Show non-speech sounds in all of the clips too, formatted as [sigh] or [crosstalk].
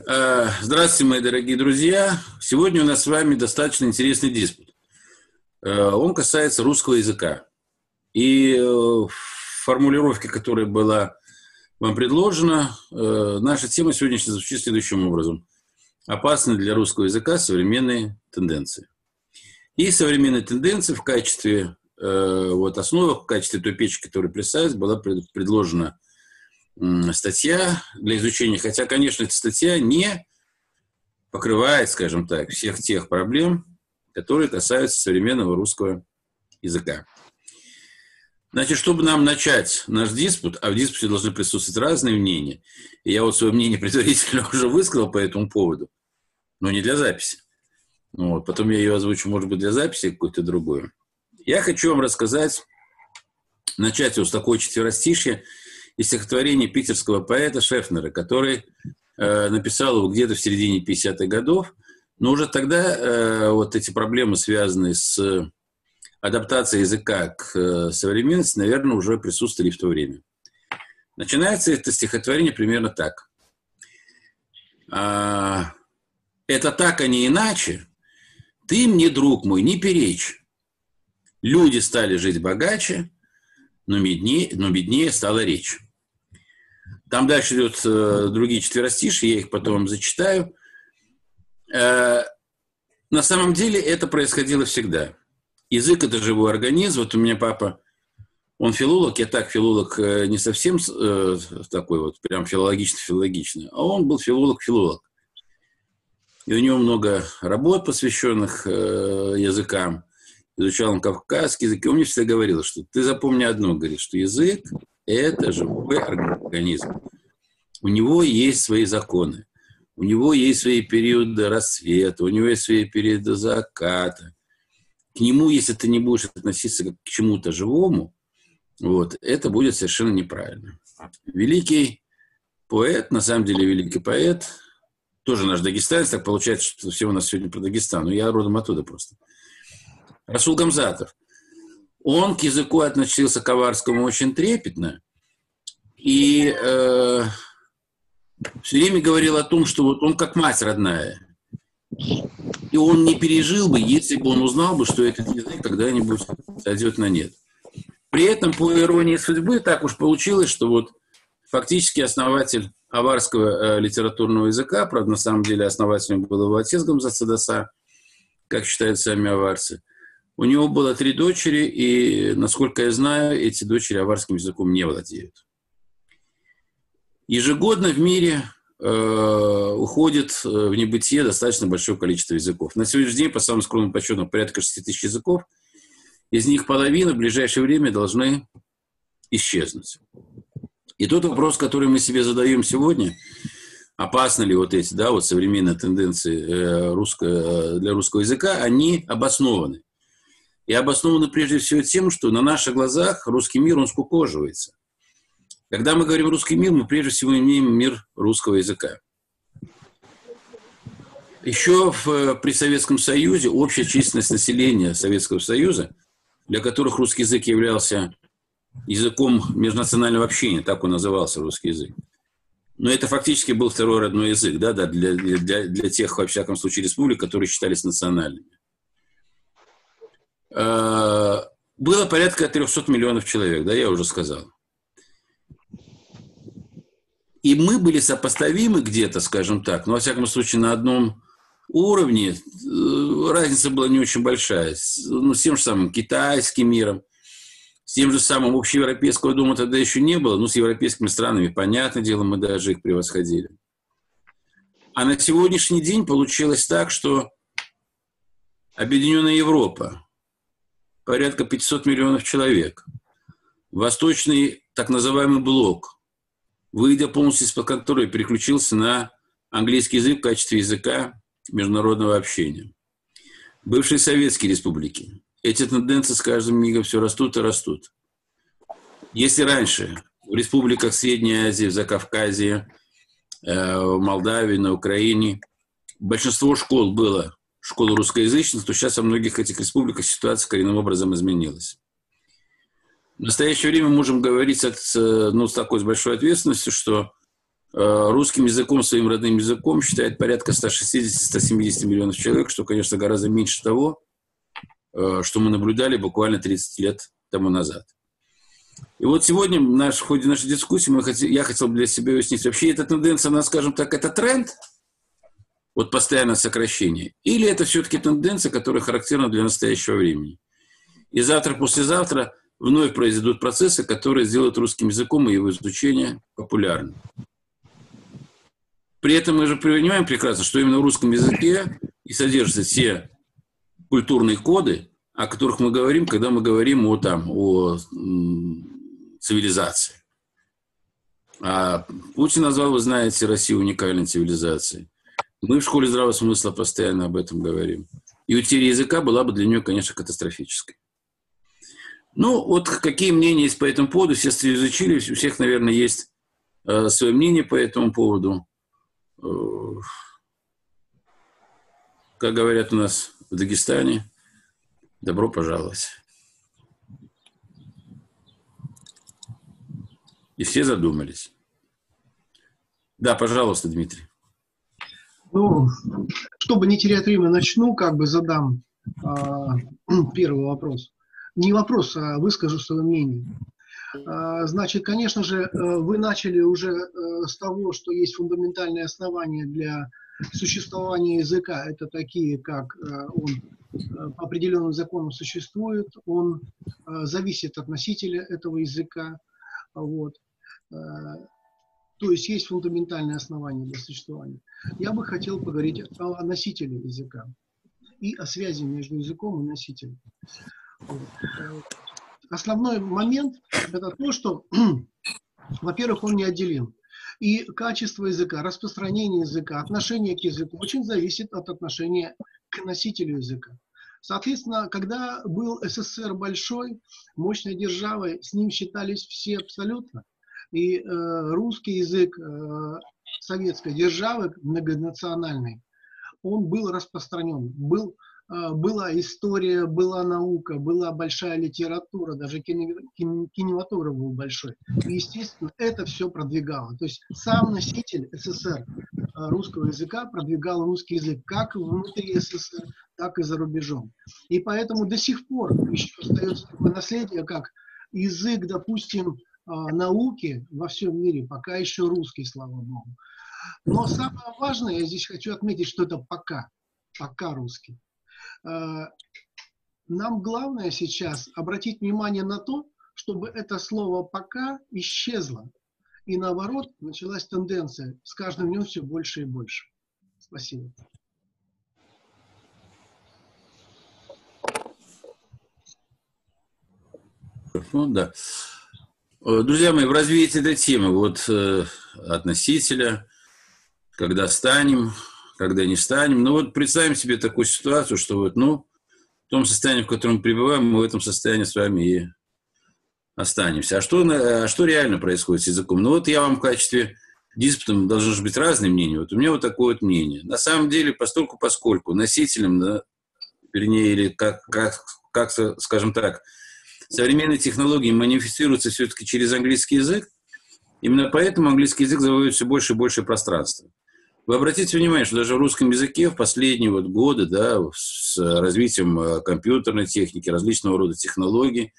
Э, здравствуйте, мои дорогие друзья. Сегодня у нас с вами достаточно интересный диспут. Э, он касается русского языка. И э, формулировка, которая была вам предложена, наша тема сегодня звучит следующим образом. Опасны для русского языка современные тенденции. И современные тенденции в качестве вот основы, в качестве той печи, которая представилась, была предложена статья для изучения, хотя, конечно, эта статья не покрывает, скажем так, всех тех проблем, которые касаются современного русского языка. Значит, чтобы нам начать наш диспут, а в диспуте должны присутствовать разные мнения, и я вот свое мнение [laughs] предварительно уже высказал по этому поводу, но не для записи. Вот, потом я ее озвучу, может быть, для записи какой-то другой. Я хочу вам рассказать, начать вот с такой четверостишья, из стихотворения питерского поэта Шефнера, который э, написал его где-то в середине 50-х годов. Но уже тогда э, вот эти проблемы, связанные с адаптацией языка к э, современности, наверное, уже присутствовали в то время. Начинается это стихотворение примерно так. А, «Это так, а не иначе. Ты мне, друг мой, не перечь. Люди стали жить богаче, но беднее, но беднее стала речь. Там дальше идут э, другие четверостиши, я их потом зачитаю. Э, на самом деле это происходило всегда. Язык – это живой организм. Вот у меня папа, он филолог, я так филолог э, не совсем такой вот, прям филологично-филологичный, а он был филолог-филолог. И у него много работ, посвященных языкам изучал он кавказский язык, и он мне всегда говорил, что ты запомни одно, говорит, что язык – это живой организм. У него есть свои законы, у него есть свои периоды рассвета, у него есть свои периоды заката. К нему, если ты не будешь относиться к чему-то живому, вот, это будет совершенно неправильно. Великий поэт, на самом деле великий поэт, тоже наш дагестанец, так получается, что все у нас сегодня про Дагестан, но я родом оттуда просто – Расул Гамзатов. Он к языку относился к аварскому очень трепетно и э, все время говорил о том, что вот он как мать родная. И он не пережил бы, если бы он узнал бы, что этот язык когда-нибудь сойдет на нет. При этом, по иронии судьбы, так уж получилось, что вот фактически основатель аварского э, литературного языка, правда, на самом деле основателем был его отец Гамзат как считают сами аварцы – у него было три дочери, и, насколько я знаю, эти дочери аварским языком не владеют. Ежегодно в мире э, уходит э, в небытие достаточно большое количество языков. На сегодняшний день, по самым скромным подсчетам, порядка 6 тысяч языков. Из них половина в ближайшее время должны исчезнуть. И тот вопрос, который мы себе задаем сегодня, опасны ли вот эти, да, вот современные тенденции э, русско, э, для русского языка, они обоснованы и обосновано прежде всего тем, что на наших глазах русский мир, он скукоживается. Когда мы говорим русский мир, мы прежде всего имеем мир русского языка. Еще в, при Советском Союзе общая численность населения Советского Союза, для которых русский язык являлся языком межнационального общения, так он назывался, русский язык. Но это фактически был второй родной язык, да, да, для, для, для тех, во всяком случае, республик, которые считались национальными. Э, было порядка 300 миллионов человек, да, я уже сказал. И мы были сопоставимы где-то, скажем так, но, во всяком случае, на одном уровне э, разница была не очень большая. Ну, с тем же самым китайским миром, с тем же самым общеевропейского дома тогда еще не было, но с европейскими странами, понятное дело, мы даже их превосходили. А на сегодняшний день получилось так, что Объединенная Европа, порядка 500 миллионов человек. Восточный так называемый блок, выйдя полностью из-под контроля, переключился на английский язык в качестве языка международного общения. Бывшие советские республики. Эти тенденции с каждым мигом все растут и растут. Если раньше в республиках Средней Азии, в Закавказье, э, в Молдавии, на Украине большинство школ было школы русскоязычных, то сейчас во многих этих республиках ситуация коренным образом изменилась. В настоящее время можем говорить с, ну, с такой с большой ответственностью, что русским языком, своим родным языком считает порядка 160-170 миллионов человек, что, конечно, гораздо меньше того, что мы наблюдали буквально 30 лет тому назад. И вот сегодня наш, в ходе нашей дискуссии мы хотели, я хотел для себя уяснить, вообще эта тенденция, она, скажем так, это тренд, вот постоянное сокращение, или это все-таки тенденция, которая характерна для настоящего времени. И завтра-послезавтра вновь произойдут процессы, которые сделают русским языком и его изучение популярным. При этом мы же понимаем прекрасно, что именно в русском языке и содержатся все культурные коды, о которых мы говорим, когда мы говорим о, там, о цивилизации. А Путин назвал, вы знаете, Россию уникальной цивилизацией. Мы в школе здравого смысла постоянно об этом говорим. И утеря языка была бы для нее, конечно, катастрофической. Ну, вот какие мнения есть по этому поводу, все изучили, у всех, наверное, есть э, свое мнение по этому поводу. Э, как говорят у нас в Дагестане, Добро пожаловать. И все задумались. Да, пожалуйста, Дмитрий. Ну, чтобы не терять время, начну, как бы задам а, [clears throat] первый вопрос. Не вопрос, а выскажу свое мнение. А, значит, конечно же, э, вы начали уже э, с того, что есть фундаментальные основания для существования языка. Это такие, как э, он по определенным законам существует, он зависит от носителя этого языка. Вот. То есть есть фундаментальные основания для существования. Я бы хотел поговорить о, носителе языка и о связи между языком и носителем. Основной момент – это то, что, [clears throat] во-первых, он неотделим. И качество языка, распространение языка, отношение к языку очень зависит от отношения к носителю языка. Соответственно, когда был СССР большой, мощной державой, с ним считались все абсолютно. И э, русский язык э, советской державы, многонациональный, он был распространен, был была история, была наука, была большая литература, даже кинематограф был большой. И, естественно, это все продвигало. То есть сам носитель СССР а, русского языка продвигал русский язык как внутри СССР, так и за рубежом. И поэтому до сих пор еще остается такое наследие, как язык, допустим, а, науки во всем мире, пока еще русский, слава богу. Но самое важное, я здесь хочу отметить, что это пока, пока русский. Э, нам главное сейчас обратить внимание на то, чтобы это слово «пока» исчезло. И наоборот, началась тенденция с каждым днем все больше и больше. Спасибо. Ну, да. Э, друзья мои, в развитии этой темы, вот э, относителя, когда станем, когда не станем. Но вот представим себе такую ситуацию, что вот, ну, в том состоянии, в котором мы пребываем, мы в этом состоянии с вами и останемся. А что, а что реально происходит с языком? Ну вот я вам в качестве диспута должно же быть разные мнения. Вот у меня вот такое вот мнение. На самом деле, постольку поскольку носителем, да, вернее, или как, как, как скажем так, современные технологии манифестируются все-таки через английский язык, именно поэтому английский язык завоевывает все больше и больше пространства. Вы обратите внимание, что даже в русском языке в последние вот годы, да, с развитием э, компьютерной техники, различного рода технологий,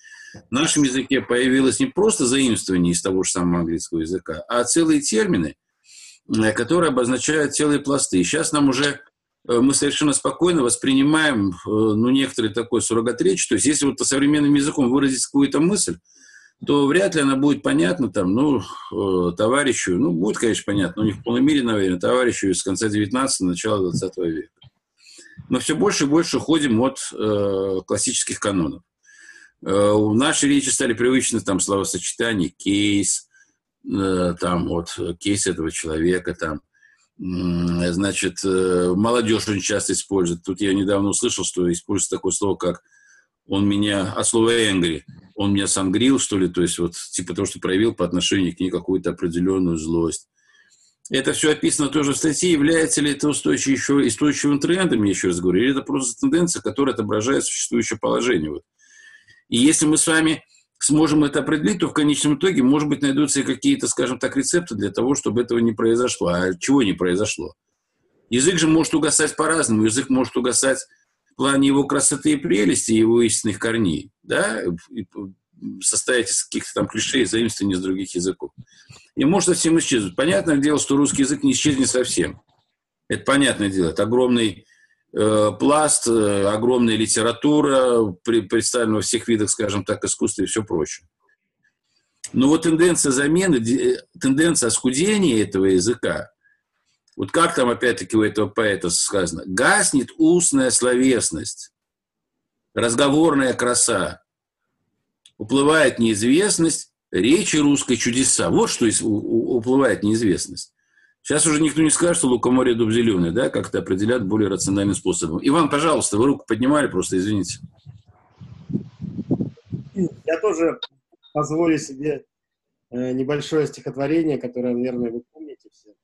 в нашем языке появилось не просто заимствование из того же самого английского языка, а целые термины, э, которые обозначают целые пласты. И сейчас нам уже э, мы совершенно спокойно воспринимаем, ну, некоторые такой суррогат речь. То есть, если вот современным языком выразить какую-то мысль, то вряд ли она будет понятна там, ну, э, товарищу, ну, будет, конечно, понятно, но не в полной мере, наверное, товарищу из конца 19-го, начала 20 века. Но все больше и больше уходим от э, классических канонов. Э, в нашей речи стали привычны там словосочетания кейс, э, там вот кейс этого человека, там, э, значит, э, молодежь очень часто использует. Тут я недавно услышал, что используется такое слово, как он меня, от слова angry, он меня сангрил, что ли, то есть вот типа того, что проявил по отношению к ней какую-то определенную злость. Это все описано тоже в статье. Является ли это устойчивым, еще, устойчивым трендом, я еще раз говорю, или это просто тенденция, которая отображает существующее положение. Вот. И если мы с вами сможем это определить, то в конечном итоге, может быть, найдутся и какие-то, скажем так, рецепты для того, чтобы этого не произошло. А чего не произошло? Язык же может угасать по-разному. Язык может угасать в плане его красоты и прелести, его истинных корней, да, состоять из каких-то там клише и заимствований из других языков. И может совсем исчезнуть. Понятное дело, что русский язык не исчезнет совсем. Это понятное дело. Это огромный э, пласт, э, огромная литература, при, представлена во всех видах, скажем так, искусства и все прочее. Но вот тенденция замены, тенденция оскудения этого языка, вот как там опять-таки у этого поэта сказано, гаснет устная словесность, разговорная краса, уплывает неизвестность, речи русской чудеса. Вот что уплывает неизвестность. Сейчас уже никто не скажет, что лукоморье дуб зеленый, да, как это определят более рациональным способом. Иван, пожалуйста, вы руку поднимали, просто извините. Я тоже позволю себе э, небольшое стихотворение, которое, наверное, вы помните все.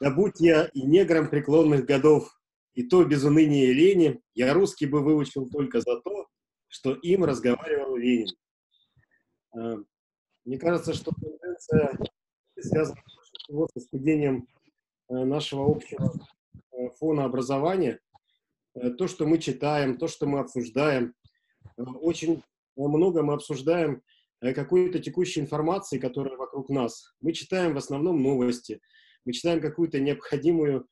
«Да будь я и негром преклонных годов, и то без уныния и лени, я русский бы выучил только за то, что им разговаривал Ленин». Э, мне кажется, что тенденция связана с искудением э, нашего общего э, фона образования, то, что мы читаем, то, что мы обсуждаем, очень много мы обсуждаем какой-то текущей информации, которая вокруг нас. Мы читаем в основном новости, мы читаем какую-то необходимую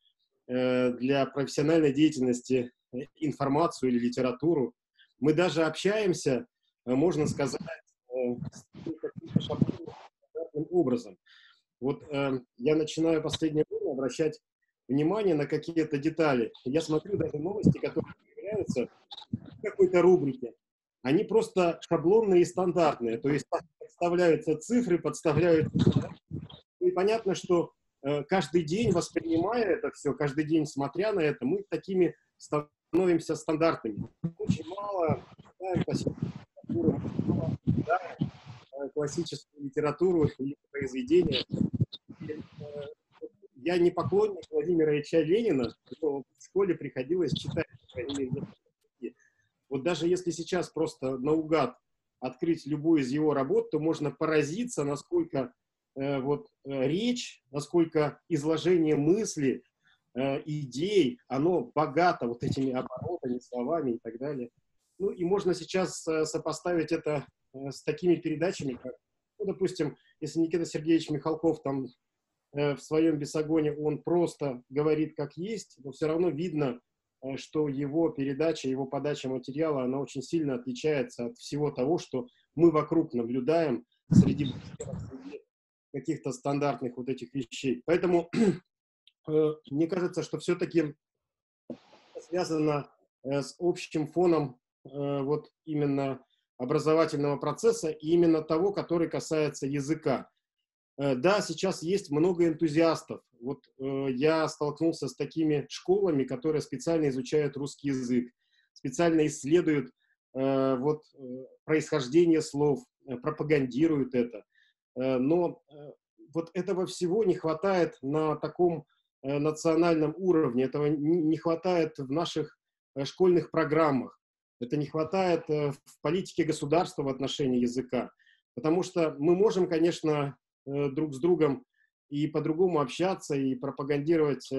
для профессиональной деятельности информацию или литературу. Мы даже общаемся, можно сказать, образом. Вот э, я начинаю последнее время обращать внимание на какие-то детали. Я смотрю даже новости, которые появляются в какой-то рубрике. Они просто шаблонные и стандартные. То есть подставляются цифры, подставляются... И понятно, что э, каждый день, воспринимая это все, каждый день смотря на это, мы такими становимся стандартными. Очень мало читаем классическую литературу, мало классическую литературу или произведения я не поклонник Владимира Ильича Ленина, но в школе приходилось читать, Вот даже если сейчас просто наугад открыть любую из его работ, то можно поразиться, насколько э, вот э, речь, насколько изложение мысли, э, идей, оно богато вот этими оборотами, словами и так далее. Ну и можно сейчас э, сопоставить это э, с такими передачами, как, ну, допустим, если Никита Сергеевич Михалков там Э, в своем бесогоне он просто говорит как есть, но все равно видно, э, что его передача, его подача материала, она очень сильно отличается от всего того, что мы вокруг наблюдаем среди каких-то стандартных вот этих вещей. Поэтому [clears throat] э, мне кажется, что все-таки связано с общим фоном вот именно образовательного процесса и именно того, который касается языка. Э, да, сейчас есть много энтузиастов. Вот э, я столкнулся с такими школами, которые специально изучают русский язык, специально исследуют э, вот, э, происхождение слов, э, пропагандируют это. Э, но э, вот этого всего не хватает на таком э, национальном уровне, этого не, хватает в наших школьных программах, это не хватает в политике государства в отношении языка. Потому что мы можем, конечно, друг с другом и по-другому общаться, и пропагандировать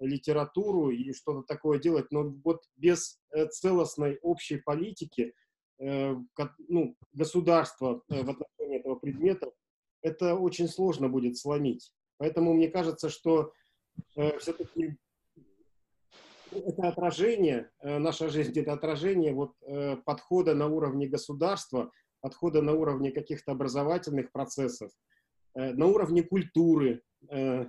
литературу и что-то такое делать, но вот без целостной общей политики ну, государства в отношении этого предмета, это очень сложно будет сломить. Поэтому мне кажется, что все-таки это отражение, наша жизнь это отражение вот, подхода на уровне государства, подхода на уровне каких-то образовательных процессов, Э, на уровне культуры, э, э,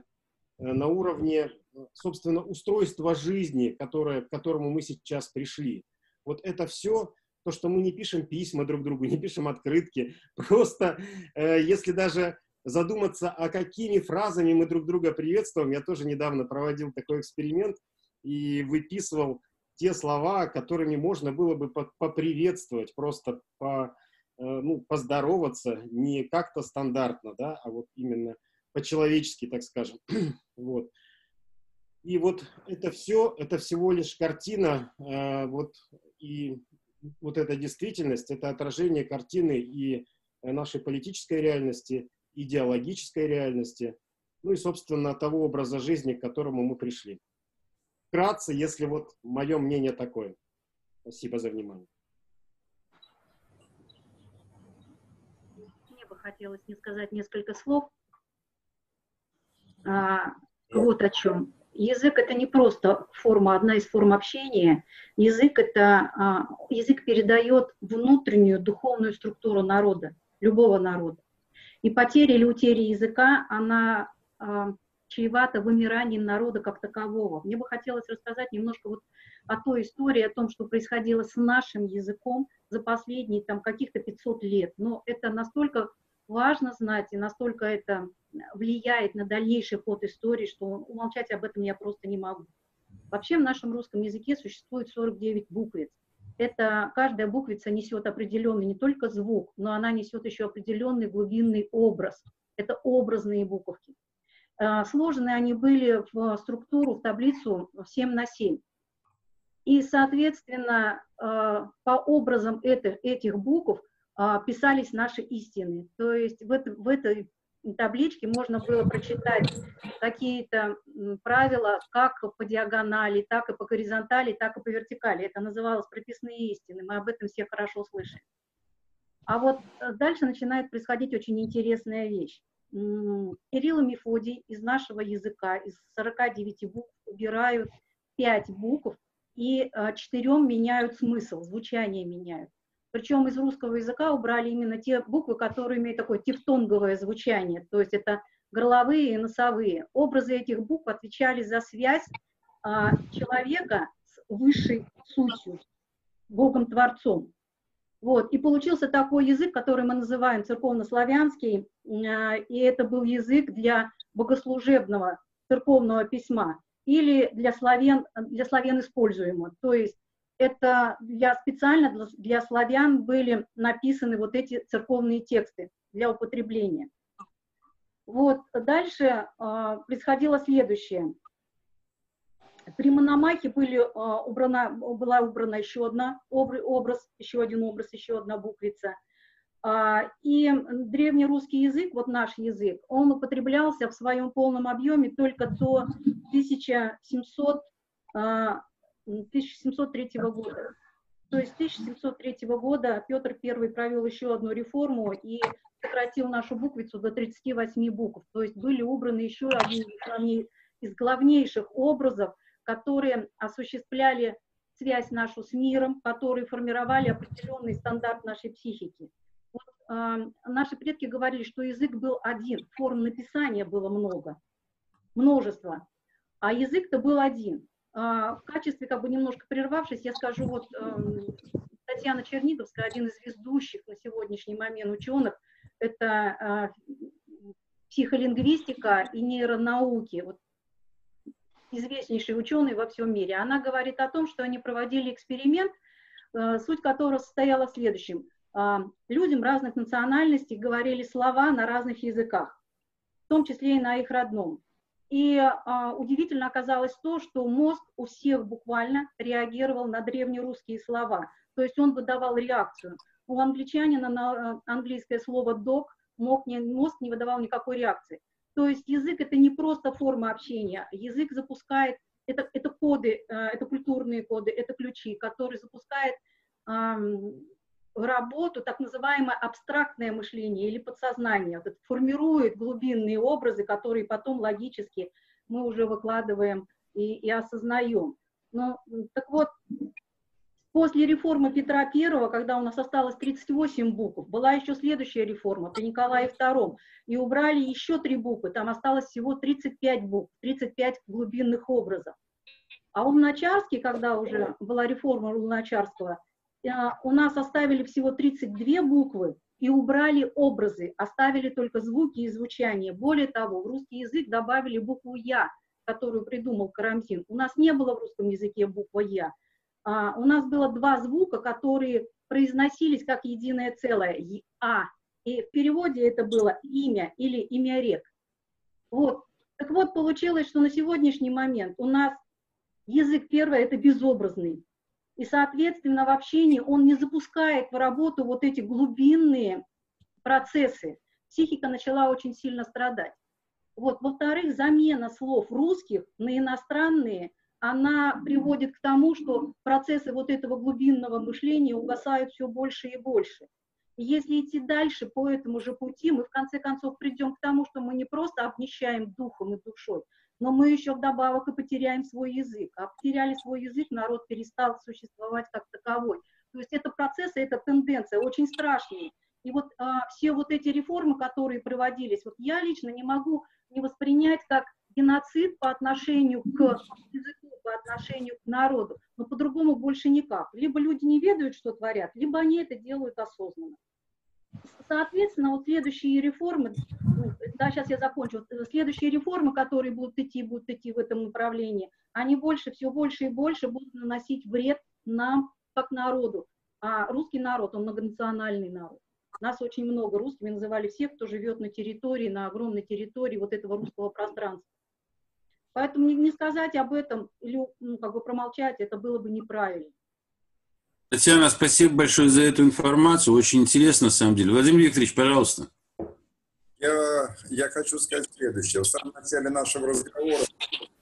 на уровне, собственно, устройства жизни, которое, к которому мы сейчас пришли. Вот это все, то, что мы не пишем письма друг другу, не пишем открытки, [laughs] просто если даже задуматься, а какими фразами мы друг друга приветствуем, я тоже недавно проводил такой эксперимент и выписывал те слова, которыми можно было бы поприветствовать, просто по, Э, ну, поздороваться не как-то стандартно, да, а вот именно по-человечески, так скажем. [clears throat] вот. И вот это все, это всего лишь картина, э, вот, и вот эта действительность, это отражение картины и нашей политической реальности, идеологической реальности, ну и, собственно, того образа жизни, к которому мы пришли. Вкратце, если вот мое мнение такое. Спасибо за внимание. Мне бы хотелось не сказать несколько слов. А, вот о чем. Язык это не просто форма, одна из форм общения. Язык это а, язык передает внутреннюю духовную структуру народа, любого народа. И потеря или утеря языка, она а, чревата вымиранием народа как такового. Мне бы хотелось рассказать немножко вот о той истории, о том, что происходило с нашим языком за последние там каких-то 500 лет. Но это настолько важно знать, и настолько это влияет на дальнейший ход истории, что умолчать об этом я просто не могу. Вообще в нашем русском языке существует 49 буквиц. Это каждая буквица несет определенный не только звук, но она несет еще определенный глубинный образ. Это образные буковки. Э, сложены они были в структуру, в таблицу 7 на 7. И, соответственно, э, по образам этих, этих букв а, писались наши истины. То есть в, это, в этой табличке можно было прочитать какие-то правила как по диагонали, так и по горизонтали, так и по вертикали. Это называлось прописные истины. Мы об этом все хорошо слышали. А вот э, дальше начинает происходить очень интересная вещь. Кирилл и Мефодий из нашего языка, из 49 букв, убирают 5 букв и э, четырем меняют смысл, звучание меняют. Причем из русского языка убрали именно те буквы, которые имеют такое тефтонговое звучание, то есть это горловые и носовые. Образы этих букв отвечали за связь а, человека с высшей сутью, Богом-творцом. Вот. И получился такой язык, который мы называем церковнославянский, а, и это был язык для богослужебного церковного письма или для славян, для славян используемого. То есть это для, специально для, для славян были написаны вот эти церковные тексты для употребления. Вот, дальше э, происходило следующее. При Мономахе были, э, убрана, была убрана еще одна образ, еще один образ, еще одна буквица. Э, и древнерусский язык, вот наш язык, он употреблялся в своем полном объеме только до 1700 1703 года. То есть 1703 года Петр I провел еще одну реформу и сократил нашу буквицу до 38 букв. То есть были убраны еще одни из главнейших образов, которые осуществляли связь нашу с миром, которые формировали определенный стандарт нашей психики. Вот, э, наши предки говорили, что язык был один, форм написания было много, множество, а язык-то был один. А, в качестве, как бы немножко прервавшись, я скажу, вот эм, Татьяна Черниговская, один из ведущих на сегодняшний момент ученых, это а, психолингвистика и нейронауки, вот известнейший ученый во всем мире. Она говорит о том, что они проводили эксперимент, э, суть которого состояла в следующем. А, людям разных национальностей говорили слова на разных языках, в том числе и на их родном. И а, удивительно оказалось то, что мозг у всех буквально реагировал на древнерусские слова. То есть он выдавал реакцию. У англичанина на а, английское слово dog мог не, мозг не выдавал никакой реакции. То есть язык это не просто форма общения. Язык запускает, это, это коды, а, это культурные коды, это ключи, которые запускают в работу так называемое абстрактное мышление или подсознание. Вот формирует глубинные образы, которые потом логически мы уже выкладываем и, и осознаем. Ну, так вот, после реформы Петра I, когда у нас осталось 38 букв, была еще следующая реформа при Николае II, и убрали еще три буквы, там осталось всего 35 букв, 35 глубинных образов. А у Луначарский, когда уже была реформа Луначарского, у нас оставили всего 32 буквы и убрали образы, оставили только звуки и звучание. Более того, в русский язык добавили букву «я», которую придумал Карамзин. У нас не было в русском языке буквы «я». А, у нас было два звука, которые произносились как единое целое «а». И в переводе это было имя или имя рек. Вот. Так вот, получилось, что на сегодняшний момент у нас язык первый – это безобразный, И, соответственно, в общении он не запускает в работу вот эти глубинные процессы. Психика начала очень сильно страдать. Вот. Во-вторых, замена слов русских на иностранные, она приводит к тому, что процессы вот этого глубинного мышления угасают все больше и больше. И если идти дальше по этому же пути, мы в конце концов придем к тому, что мы не просто обнищаем духом и душой, но мы еще вдобавок и потеряем свой язык. А потеряли свой язык, народ перестал существовать как таковой. То есть это процессы, это тенденция очень страшные. И вот а, все вот эти реформы, которые проводились, вот я лично не могу не воспринять как геноцид по отношению к языку, по отношению к народу, но по-другому больше никак. Либо люди не ведают, что творят, либо они это делают осознанно. Соответственно, вот следующие реформы, ну, да, сейчас я закончу, следующие реформы, которые будут идти, будут идти в этом направлении, они больше, все больше и больше будут наносить вред нам, как народу. А русский народ, он многонациональный народ. Нас очень много русскими называли всех, кто живет на территории, на огромной территории вот этого русского пространства. Поэтому не, не сказать об этом или ну, как бы промолчать, это было бы неправильно. Татьяна, спасибо большое за эту информацию. Очень интересно, на самом деле. Владимир Викторович, пожалуйста. Я, я хочу сказать следующее. В самом начале нашего разговора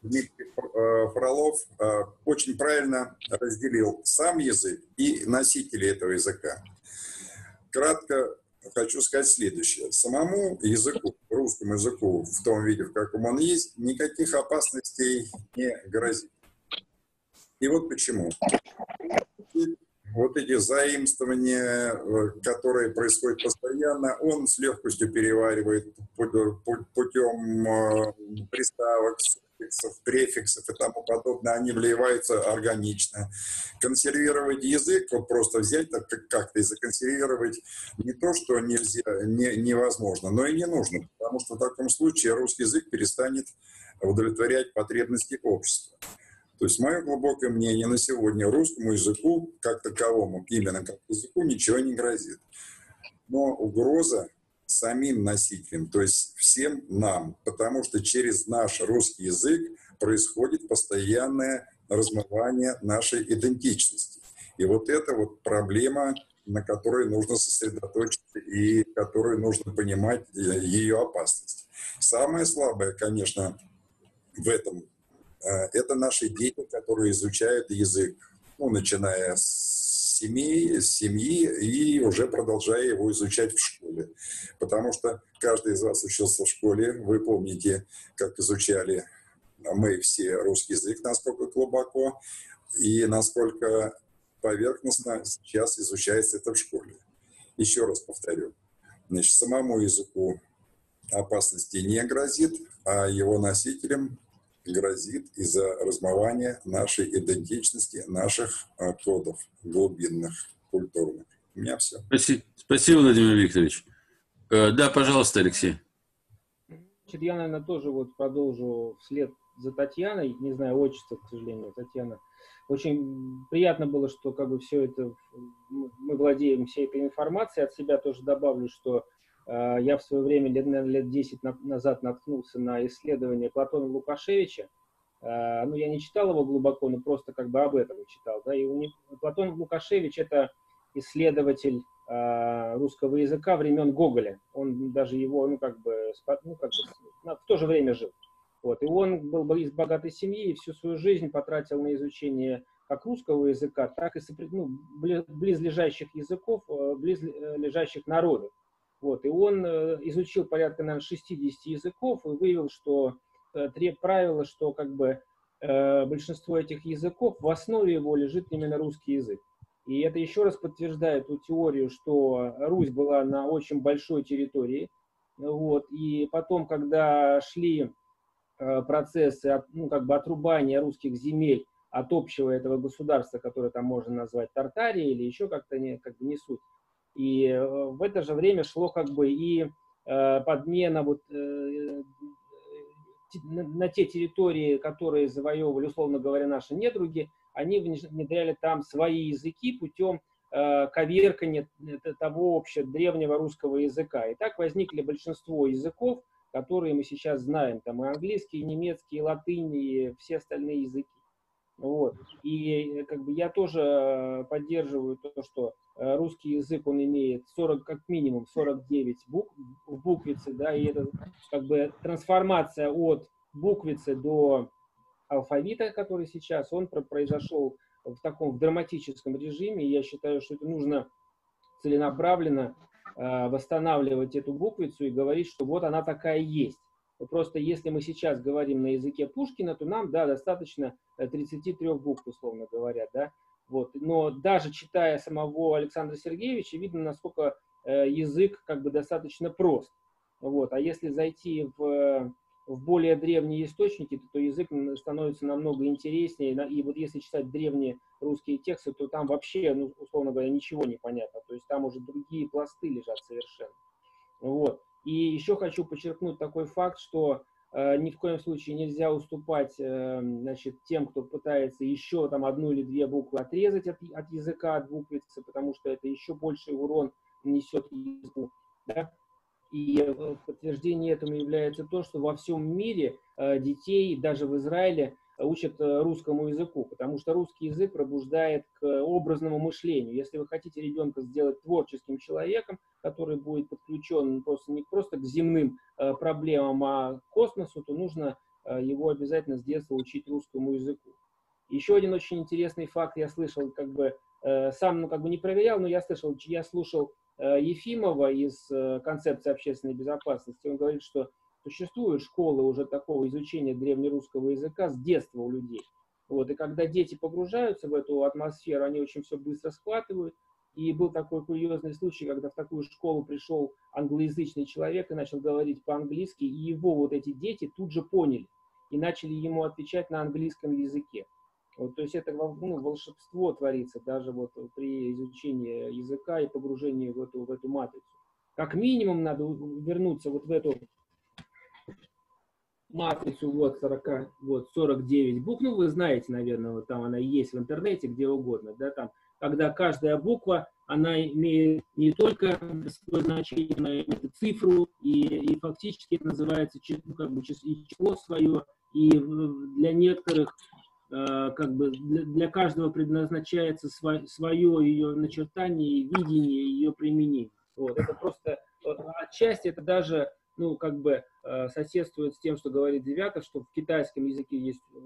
Дмитрий э, Фролов э, очень правильно разделил сам язык и носители этого языка кратко хочу сказать следующее. Самому языку, русскому языку в том виде, в каком он есть, никаких опасностей не грозит. И вот почему. Вот эти заимствования, э, которые происходят постоянно, он с легкостью переваривает путем э, приставок, суффиксов, префиксов и тому подобное, они вливаются органично. Консервировать язык, вот просто взять так как-то и законсервировать не то, что нельзя, не, невозможно, но и не нужно, потому что в таком случае русский язык перестанет удовлетворять потребности общества. То есть мое глубокое мнение на сегодня русскому языку как таковому, именно как языку, ничего не грозит. Но угроза самим носителям, то есть всем нам, потому что через наш русский язык происходит постоянное размывание нашей идентичности. И вот это вот проблема, на которой нужно сосредоточиться и которую нужно понимать э, ее опасность. Самое слабое, конечно, в этом, это наши дети, которые изучают язык, ну, начиная с семьи, семьи и уже продолжая его изучать в школе. Потому что каждый из вас учился в школе, вы помните, как изучали мы все русский язык, насколько глубоко и насколько поверхностно сейчас изучается это в школе. Еще раз повторю, значит, самому языку опасности не грозит, а его носителям грозит из-за размывания нашей идентичности, наших а, кодов глубинных, культурных. У меня все. Спасибо, Спасибо Владимир Викторович. Э, да, пожалуйста, Алексей. Значит, я, наверное, тоже вот продолжу вслед за Татьяной, не знаю отчество, к сожалению, Татьяна. Очень приятно было, что как бы все это, мы владеем всей этой информацией. От себя тоже добавлю, что я в свое время, лет, наверное, лет 10 назад наткнулся на исследование Платона Лукашевича. Э, ну, я не читал его глубоко, но просто как бы об этом читал. Да? И у него, Платон Лукашевич – это исследователь э, русского языка времен Гоголя. Он даже его, ну, как бы, ну, как бы в то же время жил. Вот. И он был из богатой семьи и всю свою жизнь потратил на изучение как русского языка, так и ну, близлежащих языков, близлежащих народов. Вот, и он э, изучил порядка, наверное, 60 языков и выявил, что э, три правила, что как бы э, большинство этих языков, в основе его лежит именно русский язык. И это еще раз подтверждает ту теорию, что Русь была на очень большой территории. Вот, и потом, когда шли процессы ну, как бы отрубания русских земель от общего этого государства, которое там можно назвать Тартарией или еще как-то не, как бы не суть, и э, в это же время шло как бы и э, подмена вот э, на те территории, которые завоевывали, условно говоря, наши недруги, они внедряли там свои языки путем коверкания того общего древнего русского языка. И так возникли большинство языков, которые мы сейчас знаем, там и английский, и немецкий, и латынь, и все остальные языки. Вот. И как бы я тоже поддерживаю то, что русский язык, он имеет 40, как минимум 49 букв в буквице, да, и это как бы трансформация от буквицы до алфавита, который сейчас, он произошел в таком в драматическом режиме, и я считаю, что это нужно целенаправленно э, восстанавливать эту буквицу и говорить, что вот она такая есть. Просто если мы сейчас говорим на языке Пушкина, то нам, да, достаточно 33 э, букв, условно говоря, да. Вот. Но даже читая самого Александра Сергеевича, видно, насколько э, язык как бы достаточно прост. Вот. А если зайти в в более древние источники, то язык становится намного интереснее. И вот если читать древние русские тексты, то там вообще, ну, условно говоря, ничего не понятно. То есть там уже другие пласты лежат совершенно. Вот. И еще хочу подчеркнуть такой факт, что э, ни в коем случае нельзя уступать э, значит, тем, кто пытается еще там одну или две буквы отрезать от, от языка, от буквицы, потому что это еще больший урон несет языку. Да? И э, подтверждение этому является то, что во всем мире детей, даже в Израиле, учат э, русскому языку, потому что русский язык пробуждает к образному мышлению. Если вы хотите ребенка сделать творческим человеком, который будет подключен просто не просто к земным проблемам, а к космосу, то нужно его обязательно с детства учить русскому языку. Еще один очень интересный факт я слышал, как бы сам, ну, как бы не проверял, но я слышал, я слушал Э, Ефимова из э, концепции общественной безопасности. Он говорит, что существуют школы уже такого изучения древнерусского языка с детства у людей. Вот, и когда дети погружаются в эту атмосферу, они очень все быстро схватывают. И был такой курьезный случай, когда в такую школу пришел англоязычный человек и начал говорить по-английски, и его вот эти дети тут же поняли и начали ему отвечать на английском языке. Вот, то есть это ну, волшебство творится даже вот при изучении языка и погружении в эту, в эту матрицу. Как минимум надо вернуться вот в эту матрицу, вот 40, вот 49 букв, ну вы знаете, наверное, вот там она есть в интернете, где угодно, да, там, когда каждая буква, она имеет не только свое значение, она имеет цифру, и, и фактически это называется ну, как бы число свое, и для некоторых Э, как бы для, для каждого предназначается свое, свое ее начертание, видение ее применение. Вот. Это просто отчасти это даже ну, как бы э, соседствует с тем, что говорит Девятов, что в китайском языке есть э,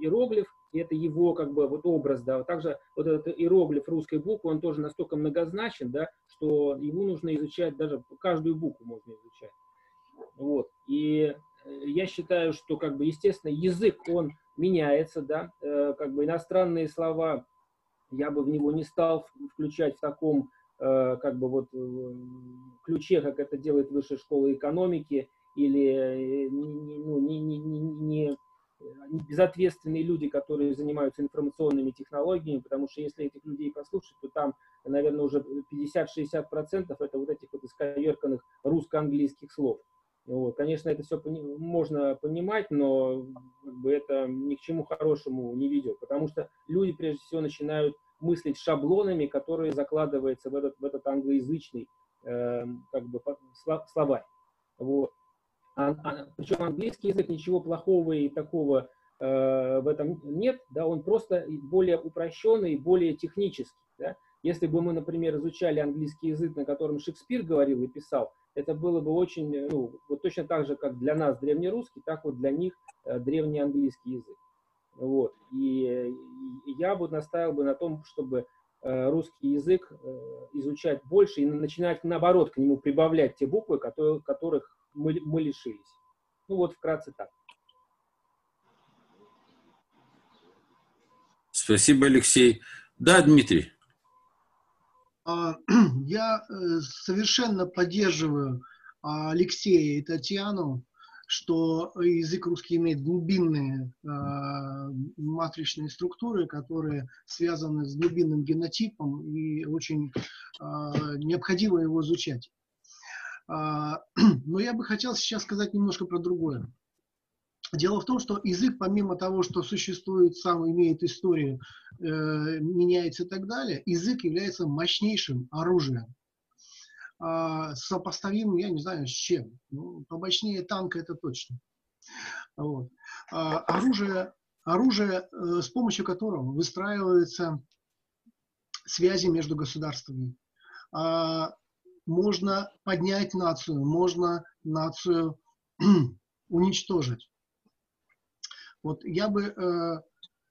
иероглиф, и это его как бы вот образ, да, также вот этот иероглиф русской буквы, он тоже настолько многозначен, да, что ему нужно изучать даже каждую букву можно изучать. Вот. И я считаю, что как бы естественно язык он меняется, да, э, как бы иностранные слова я бы в него не стал включать в таком, э, как бы вот э, ключе, как это делает Высшая школа экономики, или ну, не, не, не, не безответственные люди, которые занимаются информационными технологиями, потому что если этих людей послушать, то там, наверное, уже 50-60% это вот этих вот исковерканных русско-английских слов. Вот. Конечно, это все пони можно понимать, но как бы, это ни к чему хорошему не ведет, потому что люди прежде всего начинают мыслить шаблонами, которые закладываются в этот, в этот англоязычный э, как бы, словарь. Вот. А, а, причем английский язык ничего плохого и такого э, в этом нет, да, он просто более упрощенный, более технический. Да? Если бы мы, например, изучали английский язык, на котором Шекспир говорил и писал, это было бы очень, э, ну, вот точно так же, как для нас древнерусский, так вот для них э, древний английский язык. Вот. И, я бы настаивал бы на том, чтобы э, русский язык изучать больше и начинать, наоборот, к нему прибавлять те буквы, которые, которых мы, мы лишились. Ну вот вкратце так. Спасибо, Алексей. Да, Дмитрий. А, [clears throat] я э, совершенно поддерживаю а, Алексея и Татьяну, что язык русский имеет глубинные а, матричные структуры, которые связаны с глубинным генотипом, и очень необходимо его изучать. [clears throat] Но я бы хотел сейчас сказать немножко про другое. Дело в том, что язык, помимо того, что существует сам, имеет историю, э, меняется и так далее, язык является мощнейшим оружием. Э, сопоставимым, я не знаю, с чем. Ну, помощнее танка это точно. Вот. Э, оружие оружие, с помощью которого выстраиваются связи между государствами. А, можно поднять нацию, можно нацию [clears throat] уничтожить. Вот я бы э,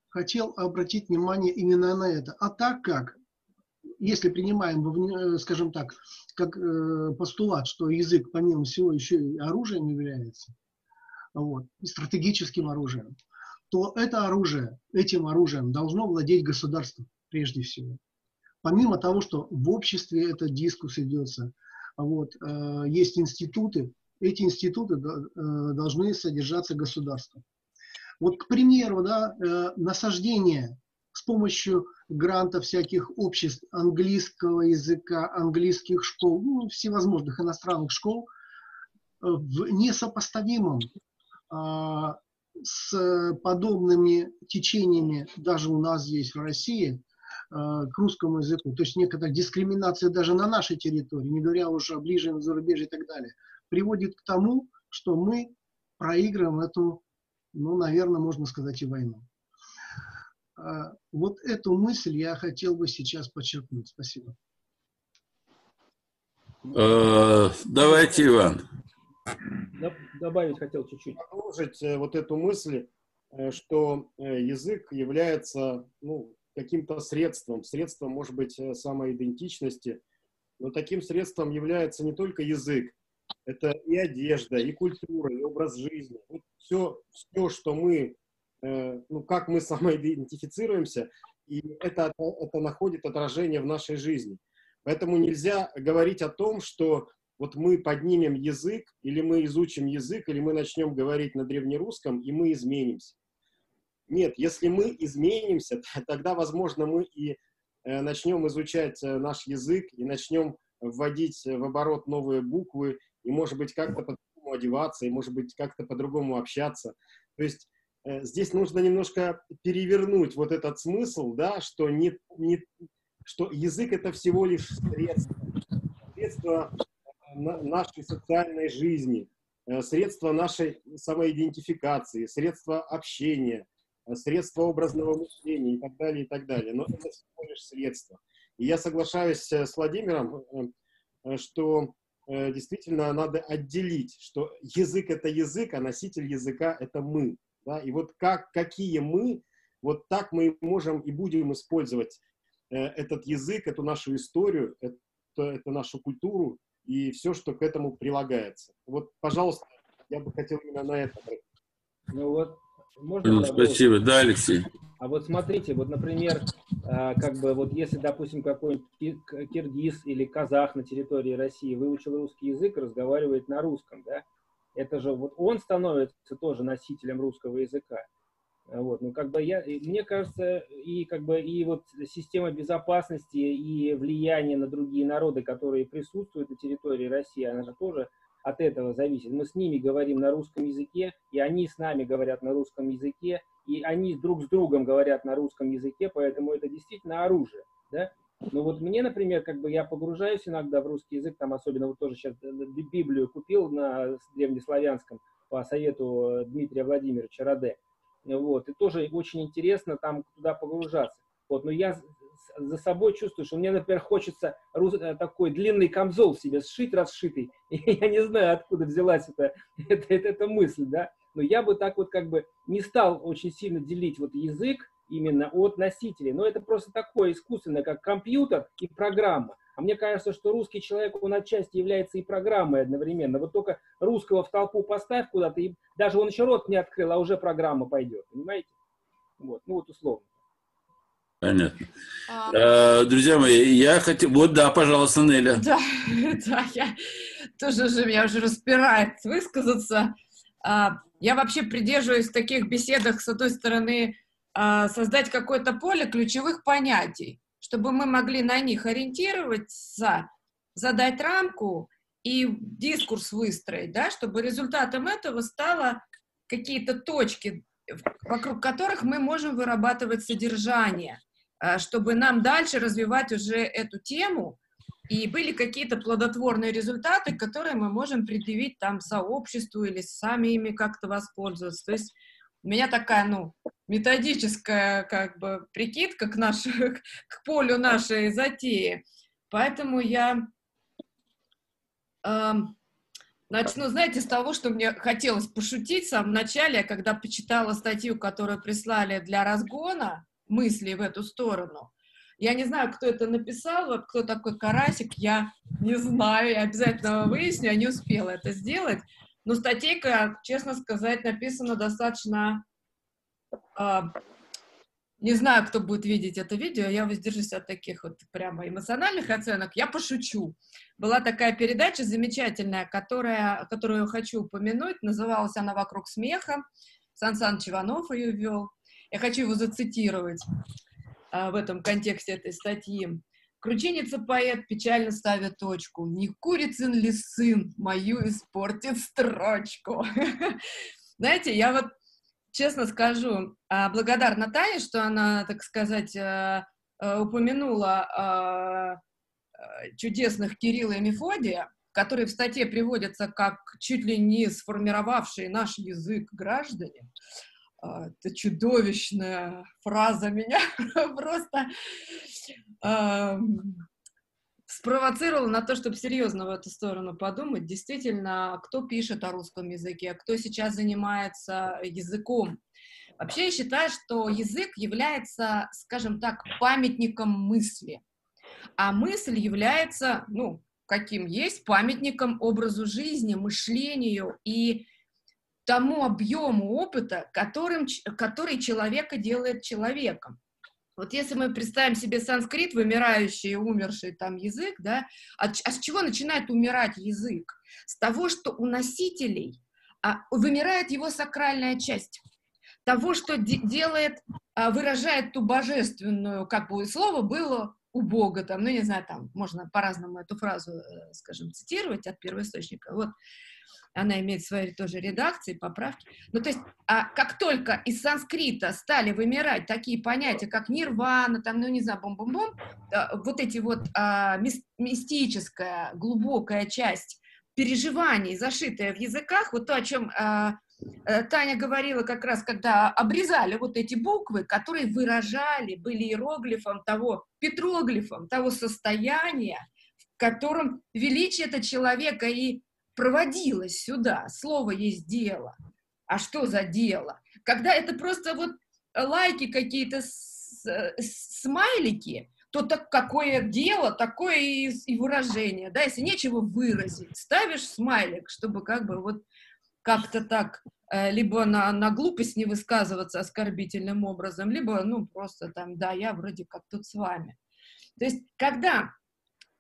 хотел обратить внимание именно на это. А так как, если принимаем, скажем так, как э, постулат, что язык, помимо всего, еще и оружием является, вот, и стратегическим оружием, то это оружие, этим оружием должно владеть государство прежде всего. Помимо того, что в обществе этот дискус идется, вот, э, есть институты, эти институты э, должны содержаться государством. Вот, к примеру, да, э, насаждение с помощью грантов всяких обществ английского языка, английских школ, ну, всевозможных иностранных школ, в несопоставимом а, с подобными течениями даже у нас здесь в России Э, к русскому языку, то есть некоторая дискриминация даже на нашей территории, не говоря уже о ближнем зарубежье и так далее, приводит к тому, что мы проигрываем эту, ну, наверное, можно сказать, и войну. Э, вот эту мысль я хотел бы сейчас подчеркнуть. Спасибо. Э, давайте, Иван. Добавить хотел чуть-чуть. Продолжить вот эту мысль, что язык является ну, каким-то средством, средством, может быть, э, самоидентичности, но таким средством является не только язык, это и одежда, и культура, и образ жизни. Вот все, все, что мы, э, ну, как мы [laughs] самоидентифицируемся, и это, это находит отражение в нашей жизни. Поэтому нельзя говорить о том, что вот мы поднимем язык, или мы изучим язык, или мы начнем говорить на древнерусском, и мы изменимся. Нет, если мы изменимся, [laughs] тогда, возможно, мы и э, начнем изучать э, наш язык и начнем вводить в оборот новые буквы, и, может быть, как-то по-другому одеваться, и, может быть, как-то по-другому общаться. То есть э, здесь нужно немножко перевернуть вот этот смысл, да, что, не, не, что язык — это всего лишь средство, средство нашей социальной жизни, средство нашей самоидентификации, средство общения, Э, средства образного мышления и так далее, и так далее. Но это всего лишь средства. И я соглашаюсь э, с Владимиром, э, что действительно надо отделить, что язык — это язык, а носитель языка — это мы. Да? И вот как, какие мы, вот так мы можем и будем использовать этот язык, эту нашу историю, это, это нашу культуру и все, что к этому прилагается. Вот, пожалуйста, я бы хотел именно на это Ну вот, можно ну, спасибо. Да, Алексей. А вот смотрите, вот, например, а, как бы вот если, допустим, какой-нибудь киргиз или казах на территории России выучил русский язык и разговаривает на русском, да, это же вот он становится тоже носителем русского языка. Вот, ну, как бы я, мне кажется, и как бы и вот система безопасности и влияние на другие народы, которые присутствуют на территории России, она же тоже от этого зависит. Мы с ними говорим на русском языке, и они с нами говорят на русском языке, и они друг с другом говорят на русском языке, поэтому это действительно оружие. Да? Но вот мне, например, как бы я погружаюсь иногда в русский язык, там особенно вот тоже сейчас Библию купил на древнеславянском по совету Дмитрия Владимировича Раде. Вот, и тоже очень интересно там туда погружаться. Вот, но я за собой чувствую, что мне, например, хочется э, такой длинный камзол себе сшить, расшитый. [laughs] И я не знаю, откуда взялась эта, эта, эта, эта мысль, да. Но я бы так вот как бы не стал очень сильно делить вот язык именно от носителей. Но это просто такое искусственное, как компьютер и программа. А мне кажется, что русский человек, он отчасти является и программой одновременно. Вот только русского в толпу поставь куда-то, и даже он еще рот не открыл, а уже программа пойдет. Понимаете? Вот, ну вот условно. Понятно. А... Э, друзья мои, я хотел... Вот, да, пожалуйста, Неля. Да, [laughs] да, я тоже же меня уже распирает высказаться. А, я вообще придерживаюсь в таких беседах, с одной стороны, создать какое-то поле ключевых понятий, чтобы мы могли на них ориентироваться, задать рамку и дискурс выстроить, да, чтобы результатом этого стало какие-то точки, вокруг которых мы можем вырабатывать содержание. А, чтобы нам дальше развивать уже эту тему, и были какие-то плодотворные результаты, которые мы можем предъявить там сообществу или сами ими как-то воспользоваться. То есть У меня такая, ну, методическая, как бы, прикидка к, наш, [laughs] к полю нашей затеи. Поэтому я э, начну, знаете, с того, что мне хотелось пошутить в самом начале, когда почитала статью, которую прислали для разгона мыслей в эту сторону. Я не знаю, кто это написал, вот кто такой Карасик, я не знаю, я обязательно выясню, я не успела это сделать. Но статейка, честно сказать, написана достаточно... Э, не знаю, кто будет видеть это видео, я воздержусь от таких вот прямо эмоциональных оценок. Я пошучу. Была такая передача замечательная, которая, которую хочу упомянуть. Называлась она «Вокруг смеха». Сан Саныч Иванов ее вел. Я хочу его зацитировать а, в этом контексте этой статьи. Крученица поэт печально ставит точку. Не курицын ли сын мою испортит строчку? [laughs] Знаете, я вот честно скажу, а, благодарна Тане, что она, так сказать, э, э, упомянула а, э, чудесных Кирилла и Мефодия, которые в статье приводятся как чуть ли не сформировавшие наш язык граждане. А, это чудовищная фраза меня [laughs] просто спровоцировала на то, чтобы серьезно в эту сторону подумать. Действительно, кто пишет о русском языке, кто сейчас занимается языком. Вообще я считаю, что язык является, скажем так, памятником мысли. А мысль является, ну, каким есть, памятником образу жизни, мышлению и тому объему опыта, которым, который человека делает человеком. Вот если мы представим себе санскрит, вымирающий, умерший там язык, да, а, а с чего начинает умирать язык? С того, что у носителей а, вымирает его сакральная часть. Того, что де делает, а, выражает ту божественную, как бы слово было у Бога, там, ну, не знаю, там, можно по-разному эту фразу, э, скажем, цитировать от первоисточника. Вот она имеет свои тоже редакции, поправки. Ну, то есть, а как только из санскрита стали вымирать такие понятия, как нирвана, там, ну, не знаю, бом-бом-бом, вот эти вот а, мистическая, глубокая часть переживаний, зашитая в языках, вот то, о чем а, э, Таня говорила как раз, когда обрезали вот эти буквы, которые выражали, были иероглифом того, петроглифом того состояния, в котором величие это человека и проводилось сюда. Слово есть дело. А что за дело? Когда это просто вот лайки какие-то, смайлики, то так какое дело, такое и, и выражение, да, если нечего выразить, ставишь смайлик, чтобы как бы вот как-то так э, либо на, на глупость не высказываться оскорбительным образом, либо, ну, просто там, да, я вроде как тут с вами. То есть, когда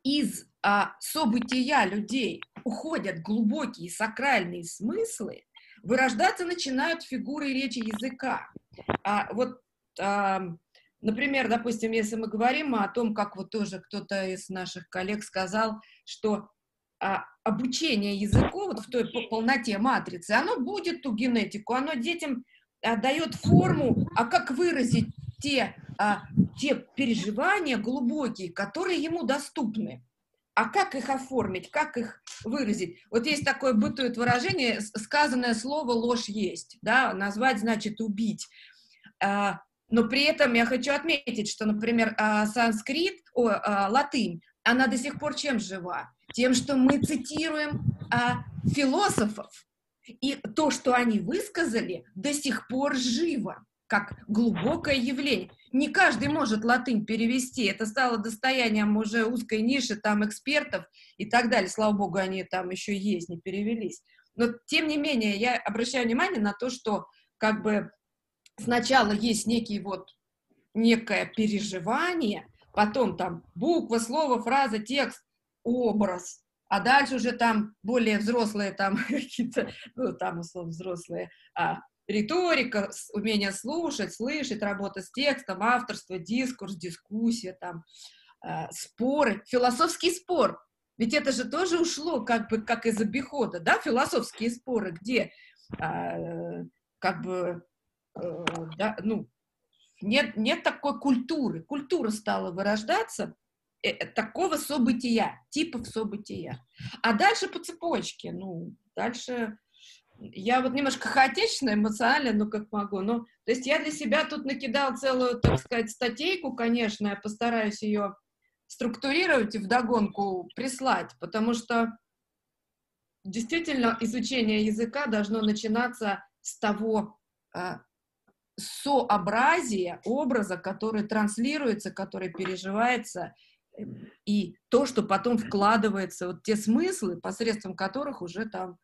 из а, события людей уходят глубокие сакральные смыслы, вырождаться начинают фигуры речи языка. А, вот, а, например, допустим, если мы говорим о том, как вот тоже кто-то из наших коллег сказал, что а, обучение языку вот в той полноте матрицы, оно будет ту генетику, оно детям а, дает форму, а как выразить те, а, те переживания глубокие, которые ему доступны. А как их оформить, как их выразить? Вот есть такое бытует выражение, сказанное слово ложь есть, да, назвать значит убить. А, но при этом я хочу отметить, что, например, а, санскрит, о, а, латынь, она до сих пор чем жива? Тем, что мы цитируем философов, и то, что они высказали, до сих пор живо как глубокое явление. Не каждый может латынь перевести. Это стало достоянием уже узкой ниши там экспертов и так далее. Слава богу, они там еще есть, не перевелись. Но тем не менее, я обращаю внимание на то, что как бы сначала есть некий вот некое переживание, потом там буква, слово, фраза, текст, образ, а дальше уже там более взрослые там [laughs] какие-то, ну там условно взрослые, а, риторика, умение слушать, слышать, работа с текстом, авторство, дискурс, дискуссия, там, э, споры, философский спор. Ведь это же тоже ушло как бы как из обихода, да, философские споры, где э, как бы, э, да, ну, нет, нет такой культуры. Культура стала вырождаться, э, э такого события, типов события. А дальше по цепочке, ну, дальше я вот немножко хаотично, эмоционально, ну, как могу. Ну, то есть я для себя тут накидал целую, так сказать, статейку, конечно, я постараюсь ее структурировать и вдогонку прислать, потому что действительно изучение языка должно начинаться с того э, сообразия образа, который транслируется, который переживается, и то, что потом вкладывается, вот те смыслы, посредством которых уже там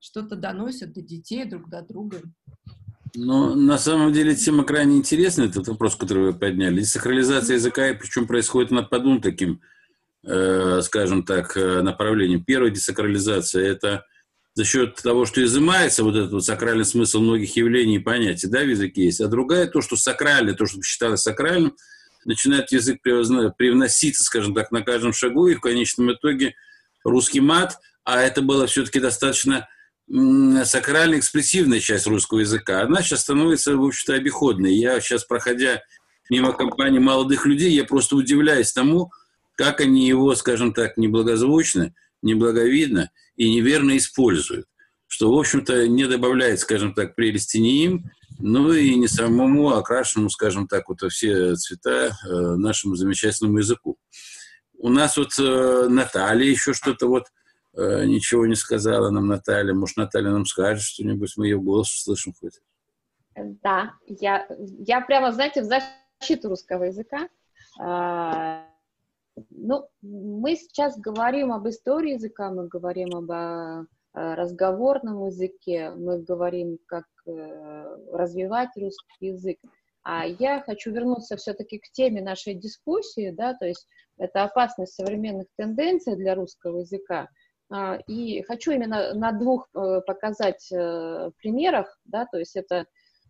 что-то доносят до детей друг до друга. Ну, на самом деле тема крайне интересная, этот вопрос, который вы подняли. Десакрализация языка, и причем происходит на по двум таким, э, скажем так, э, направлениям. Первая десакрализация – это за счет того, что изымается вот этот вот сакральный смысл многих явлений и понятий, да, в языке есть. А другая – то, что сакральное, то, что считалось сакральным, начинает язык привноситься, скажем так, на каждом шагу, и в конечном итоге русский мат, а это было все-таки достаточно сакральная экспрессивная часть русского языка, она сейчас становится, в общем-то, обиходной. Я сейчас, проходя мимо компании молодых людей, я просто удивляюсь тому, как они его, скажем так, неблагозвучно, неблаговидно и неверно используют. Что, в общем-то, не добавляет, скажем так, прелести не им, но и не самому окрашенному, скажем так, вот во все цвета э, нашему замечательному языку. У нас вот э, Наталья еще что-то вот ничего не сказала нам Наталья. Может, Наталья нам скажет что-нибудь, мы ее голос услышим хоть. Да, я, я прямо, знаете, в защиту русского языка. А, ну, мы сейчас говорим об истории языка, мы говорим об а, разговорном языке, мы говорим, как э, развивать русский язык. А я хочу вернуться все-таки к теме нашей дискуссии, да, то есть это опасность современных тенденций для русского языка – и хочу именно на двух э, показать э, примерах, да, то есть это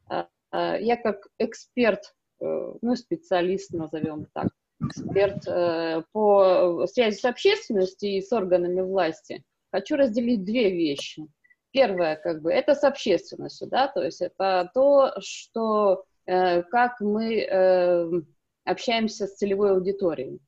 а, а, я как эксперт, э, ну, специалист, назовем так, эксперт по связи с общественностью и с органами власти, хочу разделить две вещи. Первое, как бы, это с общественностью, да, то есть это то, что, как мы общаемся с целевой аудиторией.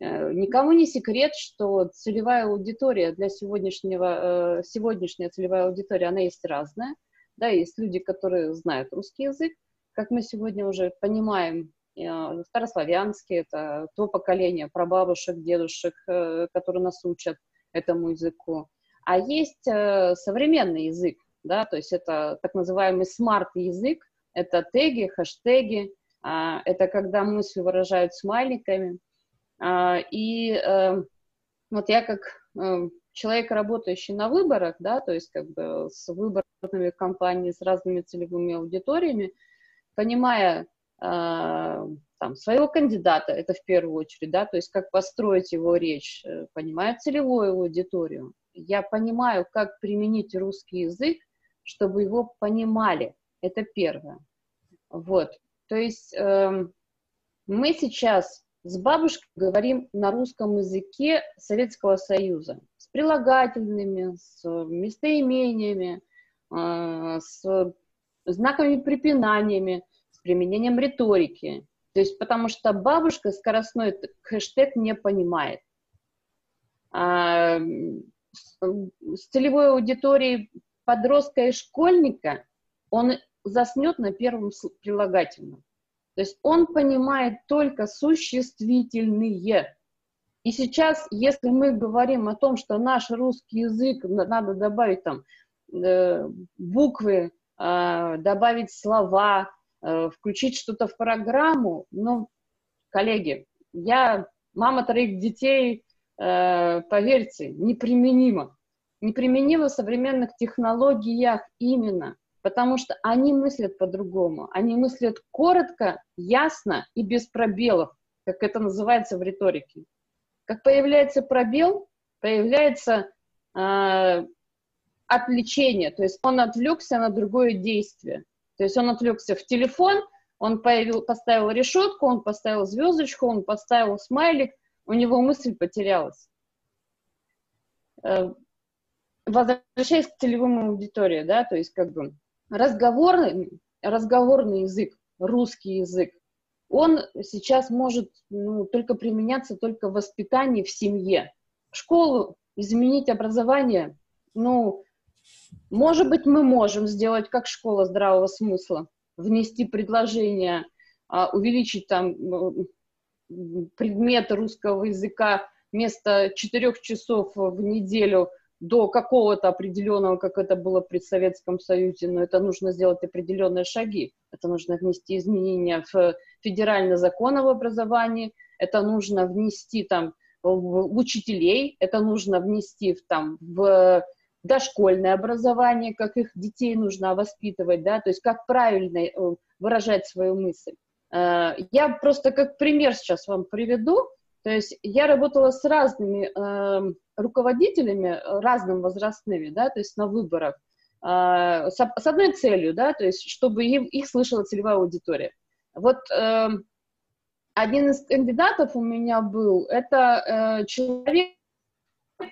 Э, никому не секрет, что целевая аудитория для сегодняшнего, э, сегодняшняя целевая аудитория, она есть разная. Да, есть люди, которые знают русский язык, как мы сегодня уже понимаем, э, старославянский, это то поколение прабабушек, дедушек, которые нас учат этому языку. А есть современный язык, да, то есть это так называемый смарт-язык, это теги, хэштеги, а, это когда мысли выражают смайликами, и эм, вот я как эм, человек, работающий на выборах, да, то есть как бы с выборными компаниями, с разными целевыми аудиториями, понимая а, там, своего кандидата, это в первую очередь, да, то есть как построить его речь, э, понимая целевую аудиторию, я понимаю, как применить русский язык, чтобы его понимали, это первое. Вот, то есть э, мы сейчас с бабушкой говорим на русском языке Советского Союза с прилагательными, с местоимениями, а, с знаками препинаниями, с применением риторики. То есть потому что бабушка скоростной хэштег не понимает. А с целевой аудиторией подростка и школьника он заснет на первом прилагательном. То есть он понимает только существительные. И сейчас, если мы говорим о том, что наш русский язык надо добавить там э, буквы, э, добавить слова, э, включить что-то в программу, ну, коллеги, я мама троих детей, э, поверьте, неприменимо. Неприменимо в современных технологиях именно потому что они мыслят по-другому. Они мыслят коротко, ясно и без пробелов, как это называется в риторике. Как появляется пробел, появляется э, отвлечение, то есть он отвлекся на другое действие. То есть он отвлекся в телефон, он появил, поставил решетку, он поставил звездочку, он поставил смайлик, у него мысль потерялась. Э, возвращаясь к целевым аудитории, да, то есть как бы разговорный, разговорный язык, русский язык, он сейчас может ну, только применяться только в воспитании в семье. Школу изменить образование, ну, Может быть, мы можем сделать как школа здравого смысла, внести предложение, а, увеличить там предметы русского языка вместо четырех часов в неделю до какого-то определенного, как это было при Советском Союзе, но это нужно сделать определенные шаги. Это нужно внести изменения в федеральный закон об образовании, это нужно внести там в учителей, это нужно внести в, там, в дошкольное образование, как их детей нужно воспитывать, да, то есть как правильно э, выражать свою мысль. Э, я просто как пример сейчас вам приведу. То есть я работала с разными э, руководителями, разным возрастными, да, то есть на выборах, э, с, одной целью, да, то есть чтобы их, слышала целевая аудитория. Вот э, один из кандидатов у меня был, это э, человек,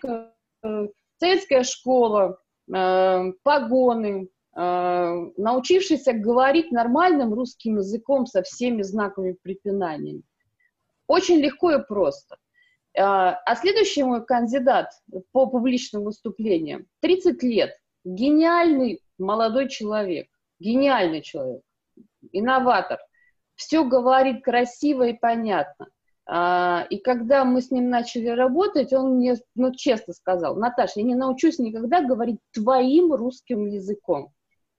э, советская школа, э, погоны, Э, научившийся говорить нормальным русским языком со всеми знаками препинания. Очень легко и просто. Э, а следующий мой кандидат по публичным выступлениям, 30 лет, гениальный молодой человек, гениальный человек, инноватор, все говорит красиво и понятно. А, и когда мы с ним начали работать, он мне, ну, честно сказал, Наташа, я не научусь никогда говорить твоим русским языком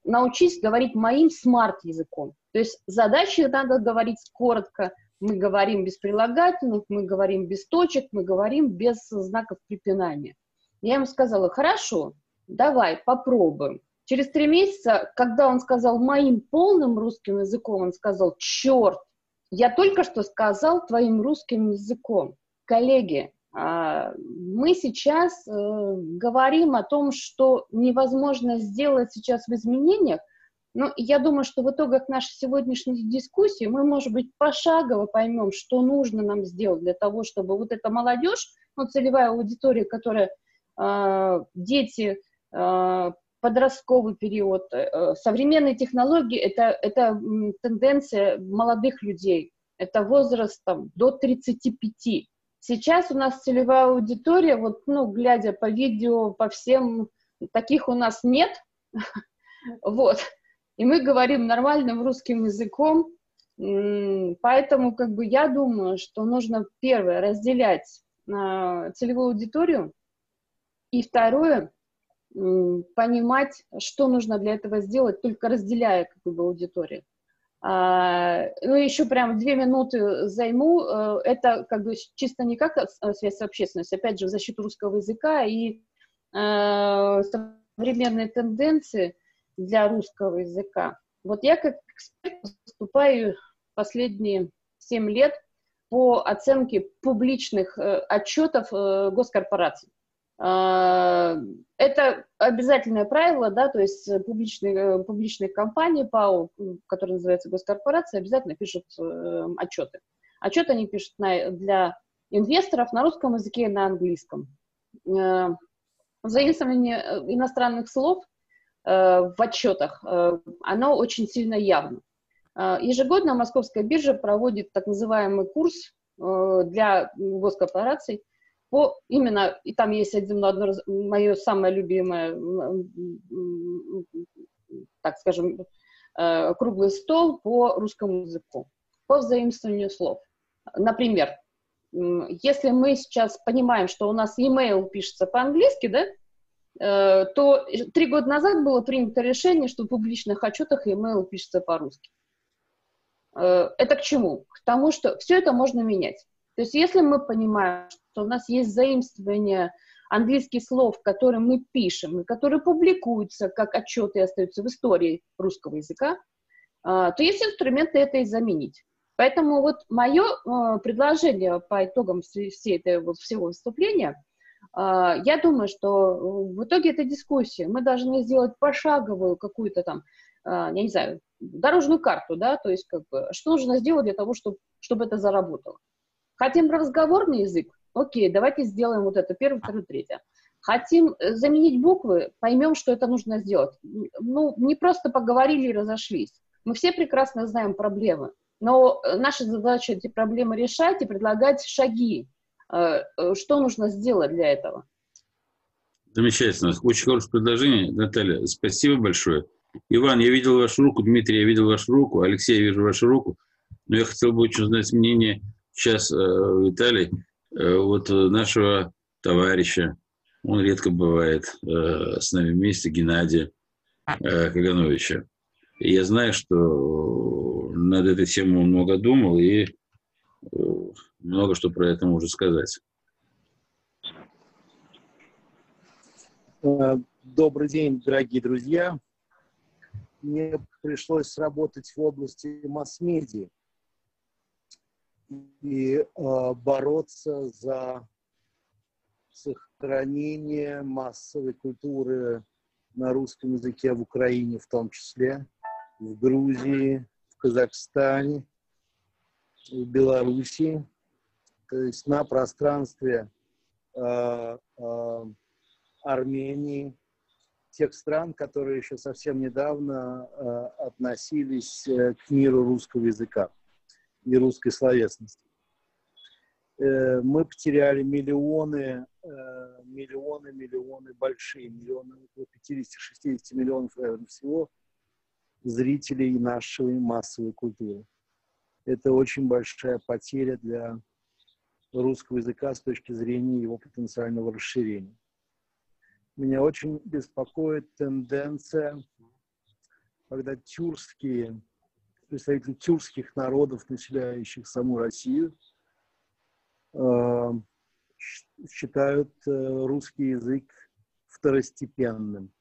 научись говорить моим смарт-языком. То есть задачи надо говорить коротко, мы говорим без прилагательных, мы говорим без точек, мы говорим без знаков препинания. Я ему сказала, хорошо, давай, попробуем. Через три месяца, когда он сказал моим полным русским языком, он сказал, черт, я только что сказал твоим русским языком. Коллеги, а, мы сейчас э, говорим о том, что невозможно сделать сейчас в изменениях, но я думаю, что в итогах нашей сегодняшней дискуссии мы, может быть, пошагово поймем, что нужно нам сделать для того, чтобы вот эта молодежь, ну, целевая аудитория, которая э, дети, э, подростковый период, э, современные технологии, это, это тенденция молодых людей, это возраст там, до 35 Сейчас у нас целевая аудитория, вот, ну, глядя по видео, по всем, таких у нас нет, [laughs] вот, и мы говорим нормальным русским языком, поэтому, как бы, я думаю, что нужно, первое, разделять а, целевую аудиторию, и второе, понимать, что нужно для этого сделать, только разделяя, как бы, аудиторию. А, ну, еще прям две минуты займу. Э, это как бы чисто не как э, связь с общественностью, опять же, в защиту русского языка и э, современные тенденции для русского языка. Вот я как эксперт выступаю последние семь лет по оценке публичных э, отчетов э, госкорпораций. А, это обязательное правило, да, то есть публичные, э, публичные компании ПАО, которые называются госкорпорации, обязательно пишут э, отчеты. Отчеты они пишут на, для инвесторов на русском языке и на английском. Э, заимствование э, иностранных слов э, в отчетах, э, оно очень сильно явно. Э, ежегодно Московская биржа проводит так называемый курс э, для госкорпораций – по именно, и там есть один, одно, мое самое любимое, так скажем, э, круглый стол по русскому языку, по взаимствованию слов. Например, если мы сейчас понимаем, что у нас e-mail пишется по-английски, да, э, то три года назад было принято решение, что в публичных отчетах e-mail пишется по-русски. Э, это к чему? К тому, что все это можно менять. То есть если мы понимаем, что у нас есть заимствование английских слов, которые мы пишем, и которые публикуются как отчеты и остаются в истории русского языка, а, то есть инструменты это и заменить. Поэтому вот мое предложение по итогам всей этой, всего выступления, я думаю, что в итоге этой дискуссии мы должны сделать пошаговую какую-то там, я не знаю, дорожную карту, да, то есть как бы, что нужно сделать для того, чтобы, чтобы это заработало. Хотим разговорный язык? Окей, давайте сделаем вот это, первое, второе, третье. Хотим э, заменить буквы, поймем, что это нужно сделать. Ну, не просто поговорили и разошлись. Мы все прекрасно знаем проблемы, но э, наша задача эти проблемы решать и предлагать шаги, э, что нужно сделать для этого. Замечательно. Очень хорошее предложение. Наталья, спасибо большое. Иван, я видел вашу руку. Дмитрий, я видел вашу руку. Алексей, я вижу вашу руку. Но я хотел бы очень узнать мнение сейчас э, Виталий, э, вот нашего товарища. Он редко бывает э, с нами вместе, Геннадия э, Кагановича. Я знаю, что над этой темой он много думал и э, много что про это может сказать. Э, добрый день, дорогие друзья. Мне пришлось работать в области масс-медиа и э, бороться за сохранение массовой культуры на русском языке в Украине в том числе, в Грузии, в Казахстане, в Белоруссии, то есть на пространстве э, э, Армении, тех стран, которые еще совсем недавно э, относились э, к миру русского языка и русской словесности. Э, мы потеряли миллионы, э, миллионы, миллионы, большие миллионы, около 50-60 миллионов, наверное, всего зрителей нашей массовой культуры. Это очень большая потеря для русского языка с точки зрения его потенциального расширения. Меня очень беспокоит тенденция, когда тюркские, представители тюркских народов, населяющих саму Россию, э, считают э, русский язык второстепенным.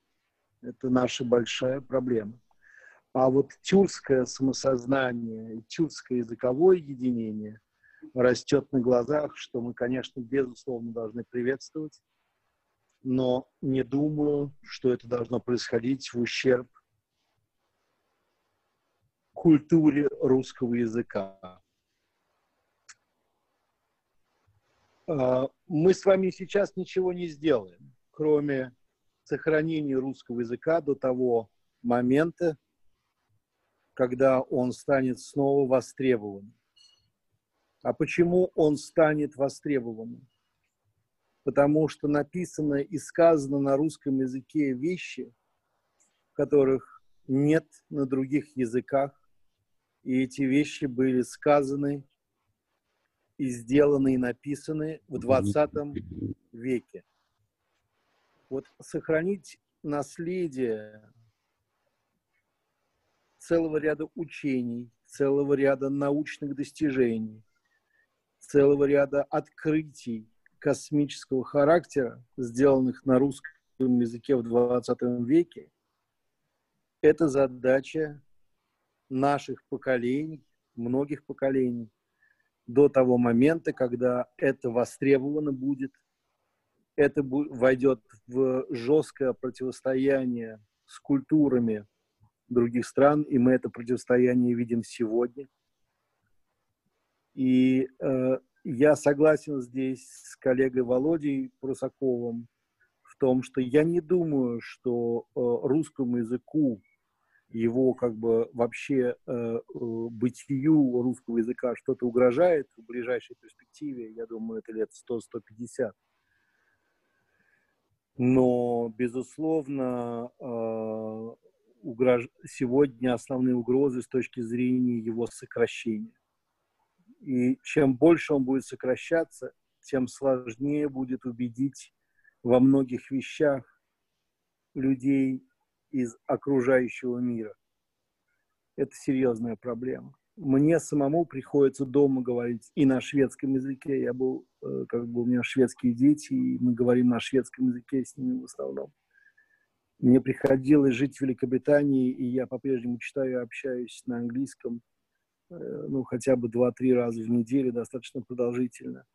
Это наша большая проблема. А вот тюркское самосознание, тюркское языковое единение растет на глазах, что мы, конечно, безусловно должны приветствовать но не думаю, что это должно происходить в ущерб культуре русского языка. А, мы с вами сейчас ничего не сделаем, кроме сохранения русского языка до того момента, когда он станет снова востребованным. А почему он станет востребованным? потому что написано и сказано на русском языке вещи, которых нет на других языках, и эти вещи были сказаны и сделаны и написаны в 20 веке. Вот сохранить наследие целого ряда учений, целого ряда научных достижений, целого ряда открытий, космического характера, сделанных на русском языке в 20 веке, это задача наших поколений, многих поколений, до того момента, когда это востребовано будет, это войдет в жесткое противостояние с культурами других стран, и мы это противостояние видим сегодня. И э, я согласен здесь с коллегой Володей Прусаковым в том, что я не думаю, что э, русскому языку, его как бы вообще э, э, бытию русского языка что-то угрожает в ближайшей перспективе. Я думаю, это лет 100-150. Но, безусловно, э, угрож... сегодня основные угрозы с точки зрения его сокращения. И чем больше он будет сокращаться, тем сложнее будет убедить во многих вещах людей из окружающего мира. Это серьезная проблема. Мне самому приходится дома говорить и на шведском языке. Я был, э, как бы у меня шведские дети, и мы говорим на шведском языке с ними в основном. Мне приходилось жить в Великобритании, и я по-прежнему читаю и общаюсь на английском ну, хотя бы 2-3 раза в неделю, достаточно продолжительно.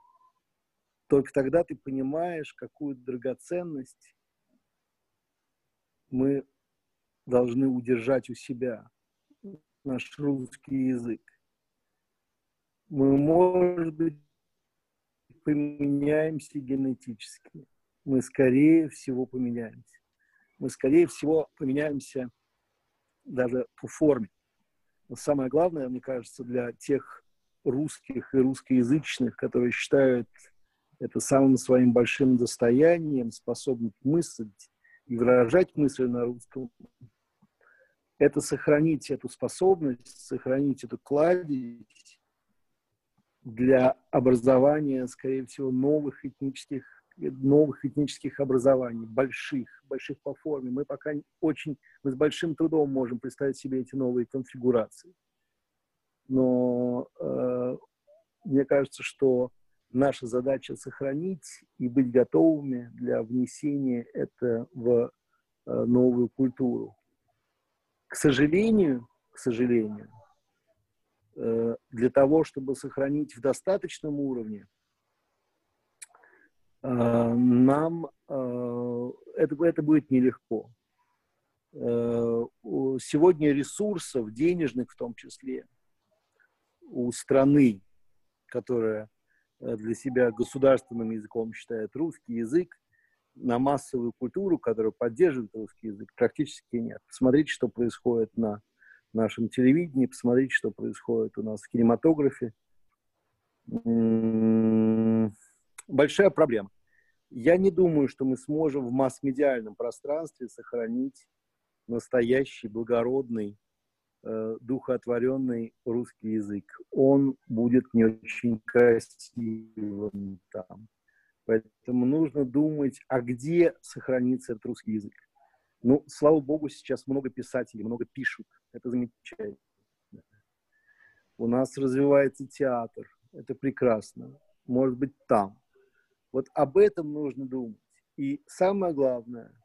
Только тогда ты понимаешь, какую драгоценность мы должны удержать у себя, наш русский язык. Мы, может быть, поменяемся генетически. Мы, скорее всего, поменяемся. Мы, скорее всего, поменяемся даже по форме самое главное, мне кажется, для тех русских и русскоязычных, которые считают это самым своим большим достоянием, способность мыслить и выражать мысли на русском, это сохранить эту способность, сохранить эту кладезь для образования, скорее всего, новых этнических, новых этнических образований, больших, больших по форме. Мы пока очень, мы с большим трудом можем представить себе эти новые конфигурации. Но э, мне кажется, что наша задача сохранить и быть готовыми для внесения это в э, новую культуру. К сожалению, к сожалению, э, для того, чтобы сохранить в достаточном уровне, нам это, это будет нелегко. Сегодня ресурсов, денежных в том числе, у страны, которая Э, для себя государственным языком считает русский язык, на массовую культуру, которая поддерживает русский язык, практически нет. Посмотрите, что происходит на нашем телевидении, посмотрите, что происходит у нас в кинематографе. М-м-м, большая проблема. Я не думаю, что мы сможем в масс-медиальном пространстве сохранить настоящий, благородный, э, духоотворенный русский язык. Он будет не очень красивым там. Поэтому нужно думать, а где сохранится этот русский язык. Ну, слава богу, сейчас много писателей, много пишут. Это замечательно. У нас развивается театр. Это прекрасно. Может быть, там. Вот об этом нужно думать. И самое главное –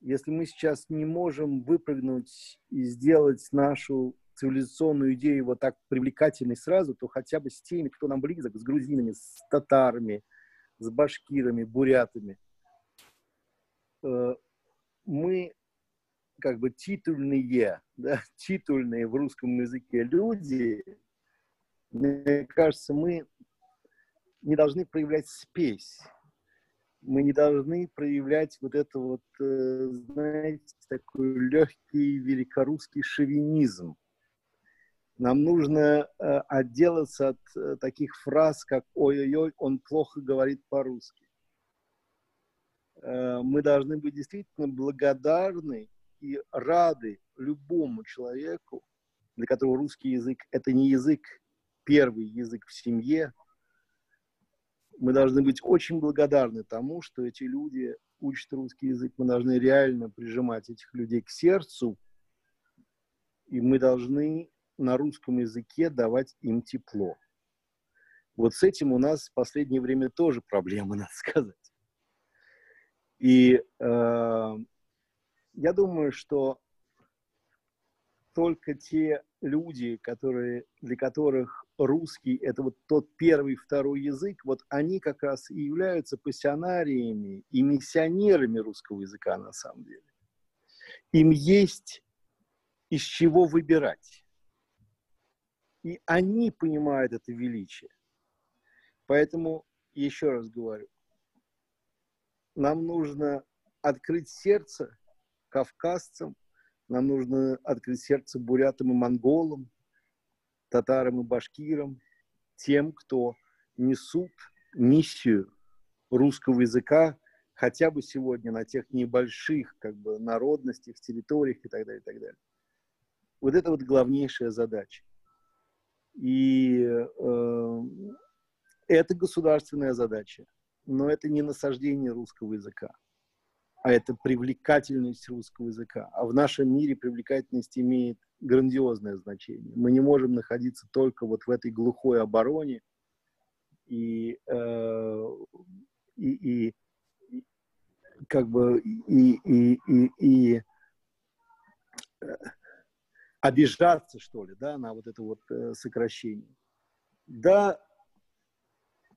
если мы сейчас не можем выпрыгнуть и сделать нашу цивилизационную идею вот так привлекательной сразу, то хотя бы с теми, кто нам близок, с грузинами, с татарами, с башкирами, бурятами. Э, мы как бы титульные, да, [laughs] титульные в русском языке люди, мне кажется, мы не должны проявлять спесь мы не должны проявлять вот это вот, э, знаете, такой легкий великорусский шовинизм. Нам нужно э, отделаться от э, таких фраз, как «Ой-ой-ой, он плохо говорит по-русски». Мы должны быть действительно благодарны и рады любому человеку, для которого русский язык – это не язык, первый язык в семье – мы должны быть очень благодарны тому, что эти люди учат русский язык. Мы должны реально прижимать этих людей к сердцу, и мы должны на русском языке давать им тепло. Вот с этим у нас в последнее время тоже проблемы, [laughs] надо сказать. И э, я думаю, что только те люди, которые, для которых русский – это вот тот первый, второй язык, вот они как раз и являются пассионариями и миссионерами русского языка на самом деле. Им есть из чего выбирать. И они понимают это величие. Поэтому, еще раз говорю, нам нужно открыть сердце кавказцам, нам нужно открыть сердце бурятам и монголам, татарам и башкирам, тем, кто несут миссию русского языка хотя бы сегодня на тех небольших как бы, народностях, территориях и так далее, и так далее. Вот это вот главнейшая задача. И э, это государственная задача, но это не насаждение русского языка а это привлекательность русского языка. А в нашем мире привлекательность имеет грандиозное значение. Мы не можем находиться только вот в этой глухой обороне и, э, и, и, как бы и, и, и, и э, обижаться, что ли, да, на вот это вот э, сокращение. Да,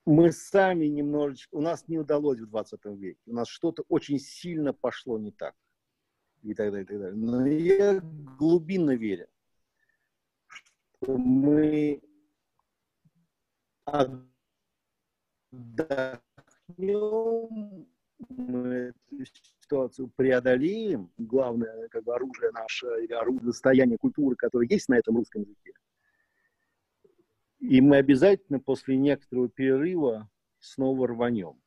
мы сами немножечко, у нас не удалось в 20 веке, у нас что-то очень сильно пошло не так. И так далее, и так далее. Но я глубинно верю, что мы отдохнем, мы эту ситуацию преодолеем. Главное как бы, оружие наше, или оружие состояния культуры, которое есть на этом русском языке, и мы обязательно после некоторого перерыва снова рванем.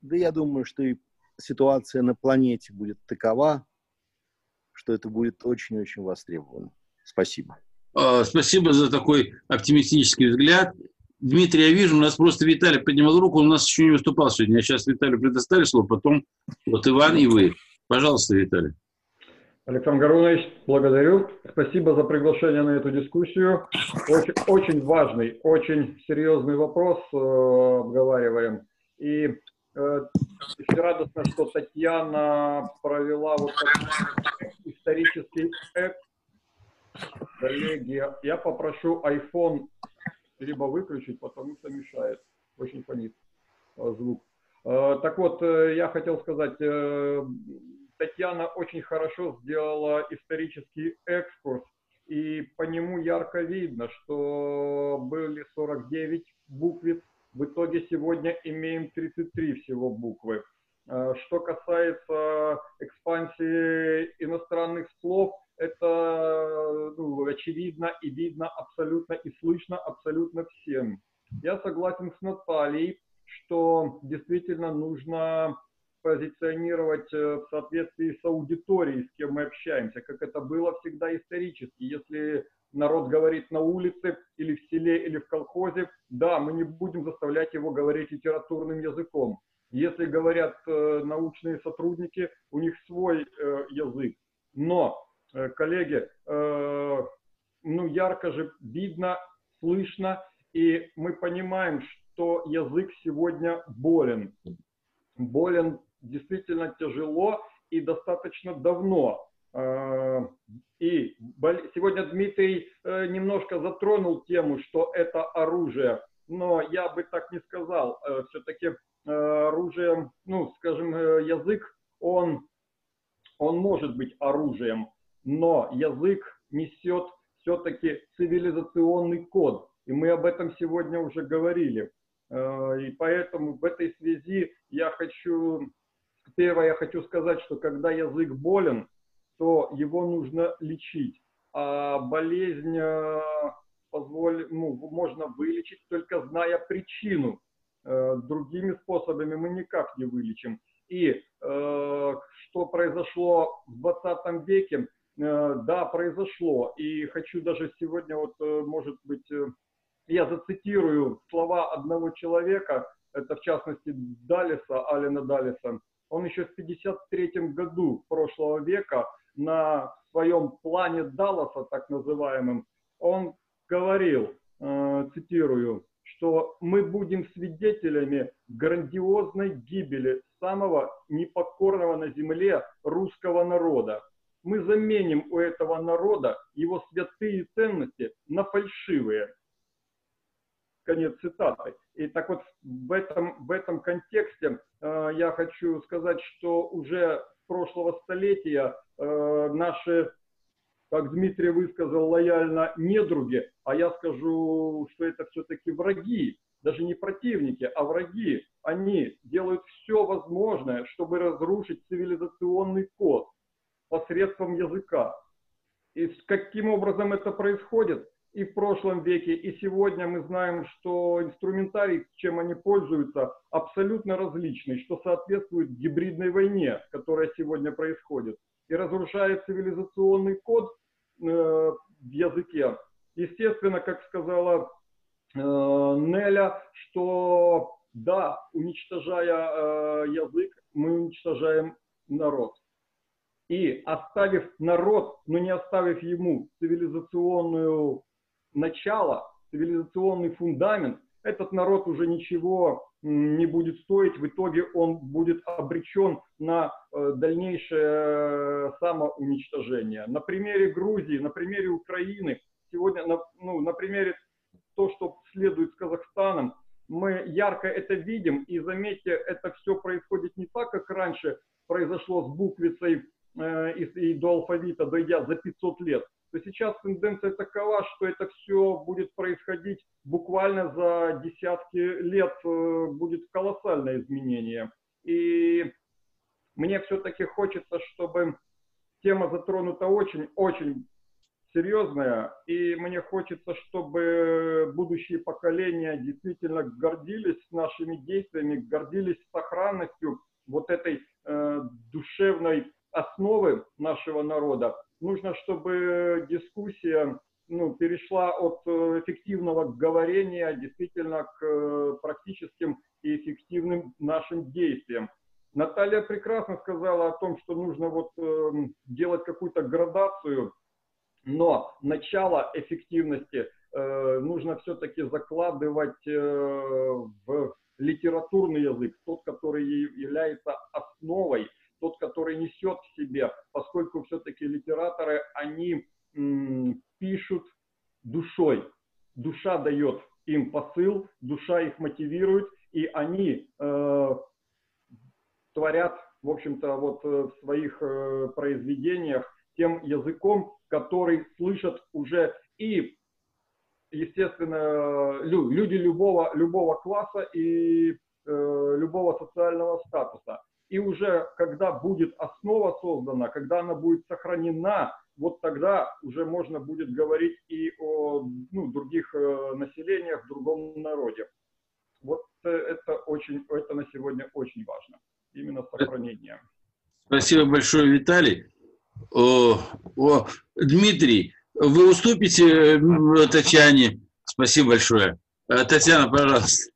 Да я думаю, что и ситуация на планете будет такова, что это будет очень-очень востребовано. Спасибо. А, спасибо за такой оптимистический взгляд. Дмитрий, я вижу, у нас просто Виталий поднимал руку, он у нас еще не выступал сегодня. Я сейчас Виталию предоставлю слово, потом вот Иван и вы. Пожалуйста, Виталий. Александр Гарунович, благодарю. Спасибо за приглашение на эту дискуссию. Очень, очень важный, очень серьезный вопрос э, обговариваем. И э, радостно, что Татьяна провела вот исторический экс. Коллеги, я попрошу iPhone либо выключить, потому что мешает. Очень фонит э, звук. Э, так вот, э, я хотел сказать, Татьяна очень хорошо сделала исторический экскурс, и по нему ярко видно, что были 49 буквиц, в итоге сегодня имеем 33 всего буквы. Что касается экспансии иностранных слов, это ну, очевидно и видно абсолютно и слышно абсолютно всем. Я согласен с Натальей, что действительно нужно позиционировать э, в соответствии с аудиторией, с кем мы общаемся, как это было всегда исторически. Если народ говорит на улице или в селе или в колхозе, да, мы не будем заставлять его говорить литературным языком. Если говорят э, научные сотрудники, у них свой э, язык. Но Э, коллеги, э, ну, ярко же видно, слышно, и мы понимаем, что язык сегодня болен. Болен действительно тяжело и достаточно давно. Э, и сегодня Дмитрий немножко затронул тему, что это оружие, но я бы так не сказал. Все-таки оружие, ну, скажем, язык, он, он может быть оружием, но язык несет все-таки цивилизационный код, и мы об этом сегодня уже говорили. Э, и поэтому в этой связи я хочу, первое, я хочу сказать, что когда язык болен, то его нужно лечить. А болезнь э, позволь, ну, можно вылечить, только зная причину. Э, другими способами мы никак не вылечим. И э, что произошло в 20 веке, да, произошло. И хочу даже сегодня, вот, может быть, я зацитирую слова одного человека, это в частности Далиса, Алина Далиса. Он еще в 53 году прошлого века на своем плане Далласа, так называемым, он говорил, цитирую, что мы будем свидетелями грандиозной гибели самого непокорного на земле русского народа мы заменим у этого народа его святые ценности на фальшивые. Конец цитаты. И так вот в этом, в этом контексте э, я хочу сказать, что уже с прошлого столетия э, наши, как Дмитрий высказал, лояльно недруги, а я скажу, что это все-таки враги, даже не противники, а враги. Они делают все возможное, чтобы разрушить цивилизационный код посредством языка. И каким образом это происходит и в прошлом веке, и сегодня мы знаем, что инструментарий, чем они пользуются, абсолютно различный, что соответствует гибридной войне, которая сегодня происходит, и разрушает цивилизационный код э, в языке. Естественно, как сказала э, Неля, что да, уничтожая э, язык, мы уничтожаем народ. И оставив народ, но не оставив ему цивилизационную начало, цивилизационный фундамент, этот народ уже ничего не будет стоить, в итоге он будет обречен на э, дальнейшее самоуничтожение. На примере Грузии, на примере Украины, сегодня на, ну, на примере то, что следует с Казахстаном, мы ярко это видим, и заметьте, это все происходит не так, как раньше произошло с буквицей Э, и, и до алфавита дойдя за 500 лет, то сейчас тенденция такова, что это все будет происходить буквально за десятки лет, э, будет колоссальное изменение. И мне все-таки хочется, чтобы тема затронута очень-очень серьезная, и мне хочется, чтобы будущие поколения действительно гордились нашими действиями, гордились сохранностью вот этой э, душевной основы нашего народа. Нужно, чтобы дискуссия ну, перешла от э, эффективного говорения действительно к э, практическим и эффективным нашим действиям. Наталья прекрасно сказала о том, что нужно вот э, делать какую-то градацию, но начало эффективности э, нужно все-таки закладывать э, в литературный язык, тот, который является основой, тот, который несет в себе, поскольку все-таки литераторы, они пишут душой. Душа дает им посыл, душа их мотивирует, и они э, творят, в общем-то, вот э, в своих э, произведениях тем языком, который слышат уже и, естественно, люди любого, любого класса и э, любого социального статуса. И уже когда будет основа создана, когда она будет сохранена, вот тогда уже можно будет говорить и о ну, других э, населениях, в другом народе. Вот э, это очень, это на сегодня очень важно именно сохранение. Спасибо большое, Виталий. О, о, Дмитрий, вы уступите э, Татьяне? Спасибо большое. Татьяна, пожалуйста.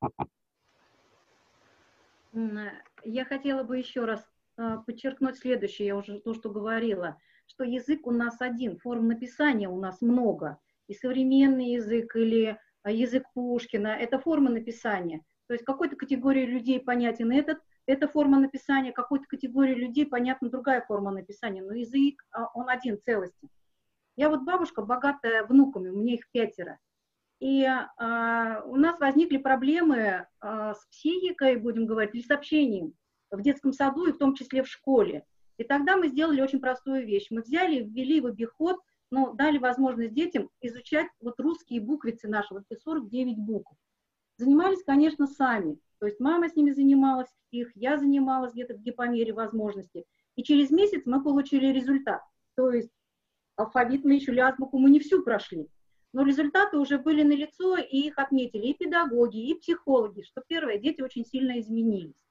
Я хотела бы еще раз э, подчеркнуть следующее, я уже то, что говорила, что язык у нас один, форм написания у нас много. И современный язык или язык Пушкина – это форма написания. То есть какой-то категории людей понятен этот, эта форма написания, какой-то категории людей понятна другая форма написания, но язык, а, он один, целости. Я вот бабушка, богатая внуками, у меня их пятеро. И а, у нас возникли проблемы а, с психикой, будем говорить, или с общением в детском саду и в том числе в школе. И тогда мы сделали очень простую вещь. Мы взяли, ввели в обиход, но дали возможность детям изучать вот русские буквицы наши, вот эти 49 букв. Занимались, конечно, сами. То есть мама с ними занималась, их я занималась где-то где по мере возможности. И через месяц мы получили результат. То есть алфавит мы еще, азбуку мы не всю прошли. Но результаты уже были налицо, и их отметили и педагоги, и психологи, что первое, дети очень сильно изменились.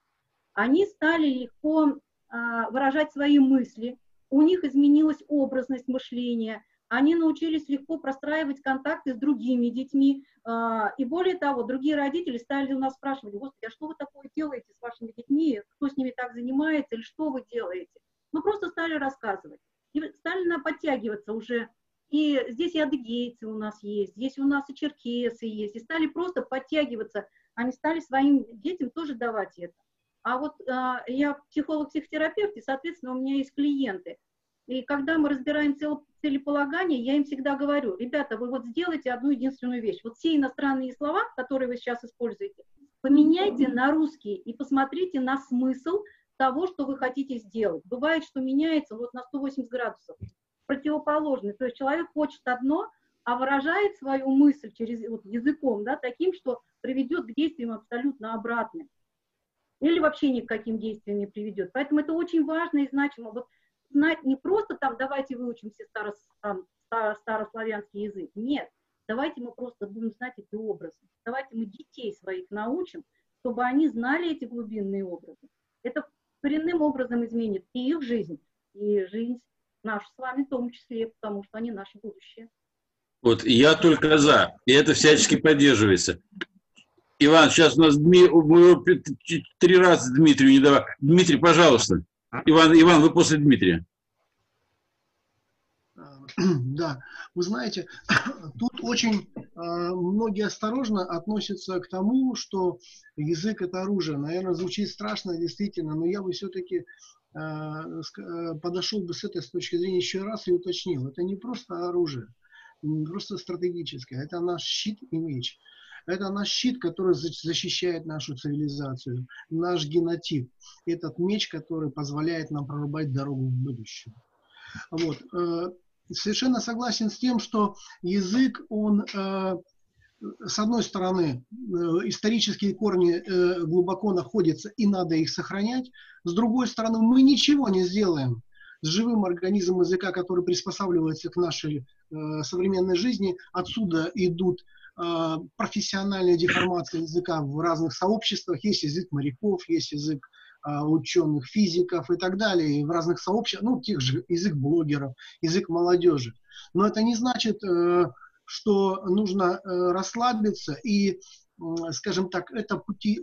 Они стали легко а, выражать свои мысли, у них изменилась образность мышления, они научились легко простраивать контакты с другими детьми. А, и более того, другие родители стали у нас спрашивать, господи, а что вы такое делаете с вашими детьми, кто с ними так занимается, или что вы делаете? Мы просто стали рассказывать. И стали подтягиваться уже. И здесь и адыгейцы у нас есть, здесь у нас и черкесы есть. И стали просто подтягиваться. Они стали своим детям тоже давать это. А вот а, я психолог-психотерапевт, и, соответственно, у меня есть клиенты – и когда мы разбираем целеполагание, я им всегда говорю, ребята, вы вот сделайте одну единственную вещь. Вот все иностранные слова, которые вы сейчас используете, поменяйте на русские и посмотрите на смысл того, что вы хотите сделать. Бывает, что меняется вот на 180 градусов, противоположный. То есть человек хочет одно, а выражает свою мысль через вот, языком, да, таким, что приведет к действиям абсолютно обратным. Или вообще ни к каким действиям не приведет. Поэтому это очень важно и значимо. Вот знать не просто там, давайте выучим все старос, там, старославянский язык. Нет, давайте мы просто будем знать эти образы. Давайте мы детей своих научим, чтобы они знали эти глубинные образы. Это коренным образом изменит и их жизнь, и жизнь нашу с вами в том числе, потому что они наше будущее. Вот, я только за, и это всячески поддерживается. Иван, сейчас у нас Дми... мы три раза Дмитрию не давали. Дмитрий, пожалуйста. Иван, Иван, вы после Дмитрия. [clears throat] Да, вы знаете, [clears throat] тут очень э, многие осторожно относятся к тому, что язык это оружие. Наверное, звучит страшно, действительно, но я бы все-таки подошел бы с этой с точки зрения еще раз и уточнил. Это не просто оружие, не просто стратегическое, это наш щит и меч. Это наш щит, который защищает нашу цивилизацию, наш генотип. Этот меч, который позволяет нам прорубать дорогу в будущее. Вот. Э, совершенно согласен с тем, что язык, он э, с одной стороны, э, исторические корни глубоко находятся, и надо их сохранять. С другой стороны, мы ничего не сделаем с живым организмом языка, который приспосабливается к нашей э, современной жизни. Отсюда идут э, профессиональные деформации языка в разных сообществах. Есть язык моряков, есть язык э, ученых, физиков и так далее. И в разных сообществах, ну, тех же язык блогеров, язык молодежи. Но это не значит, э, что нужно э, расслабиться и, скажем так, это пути,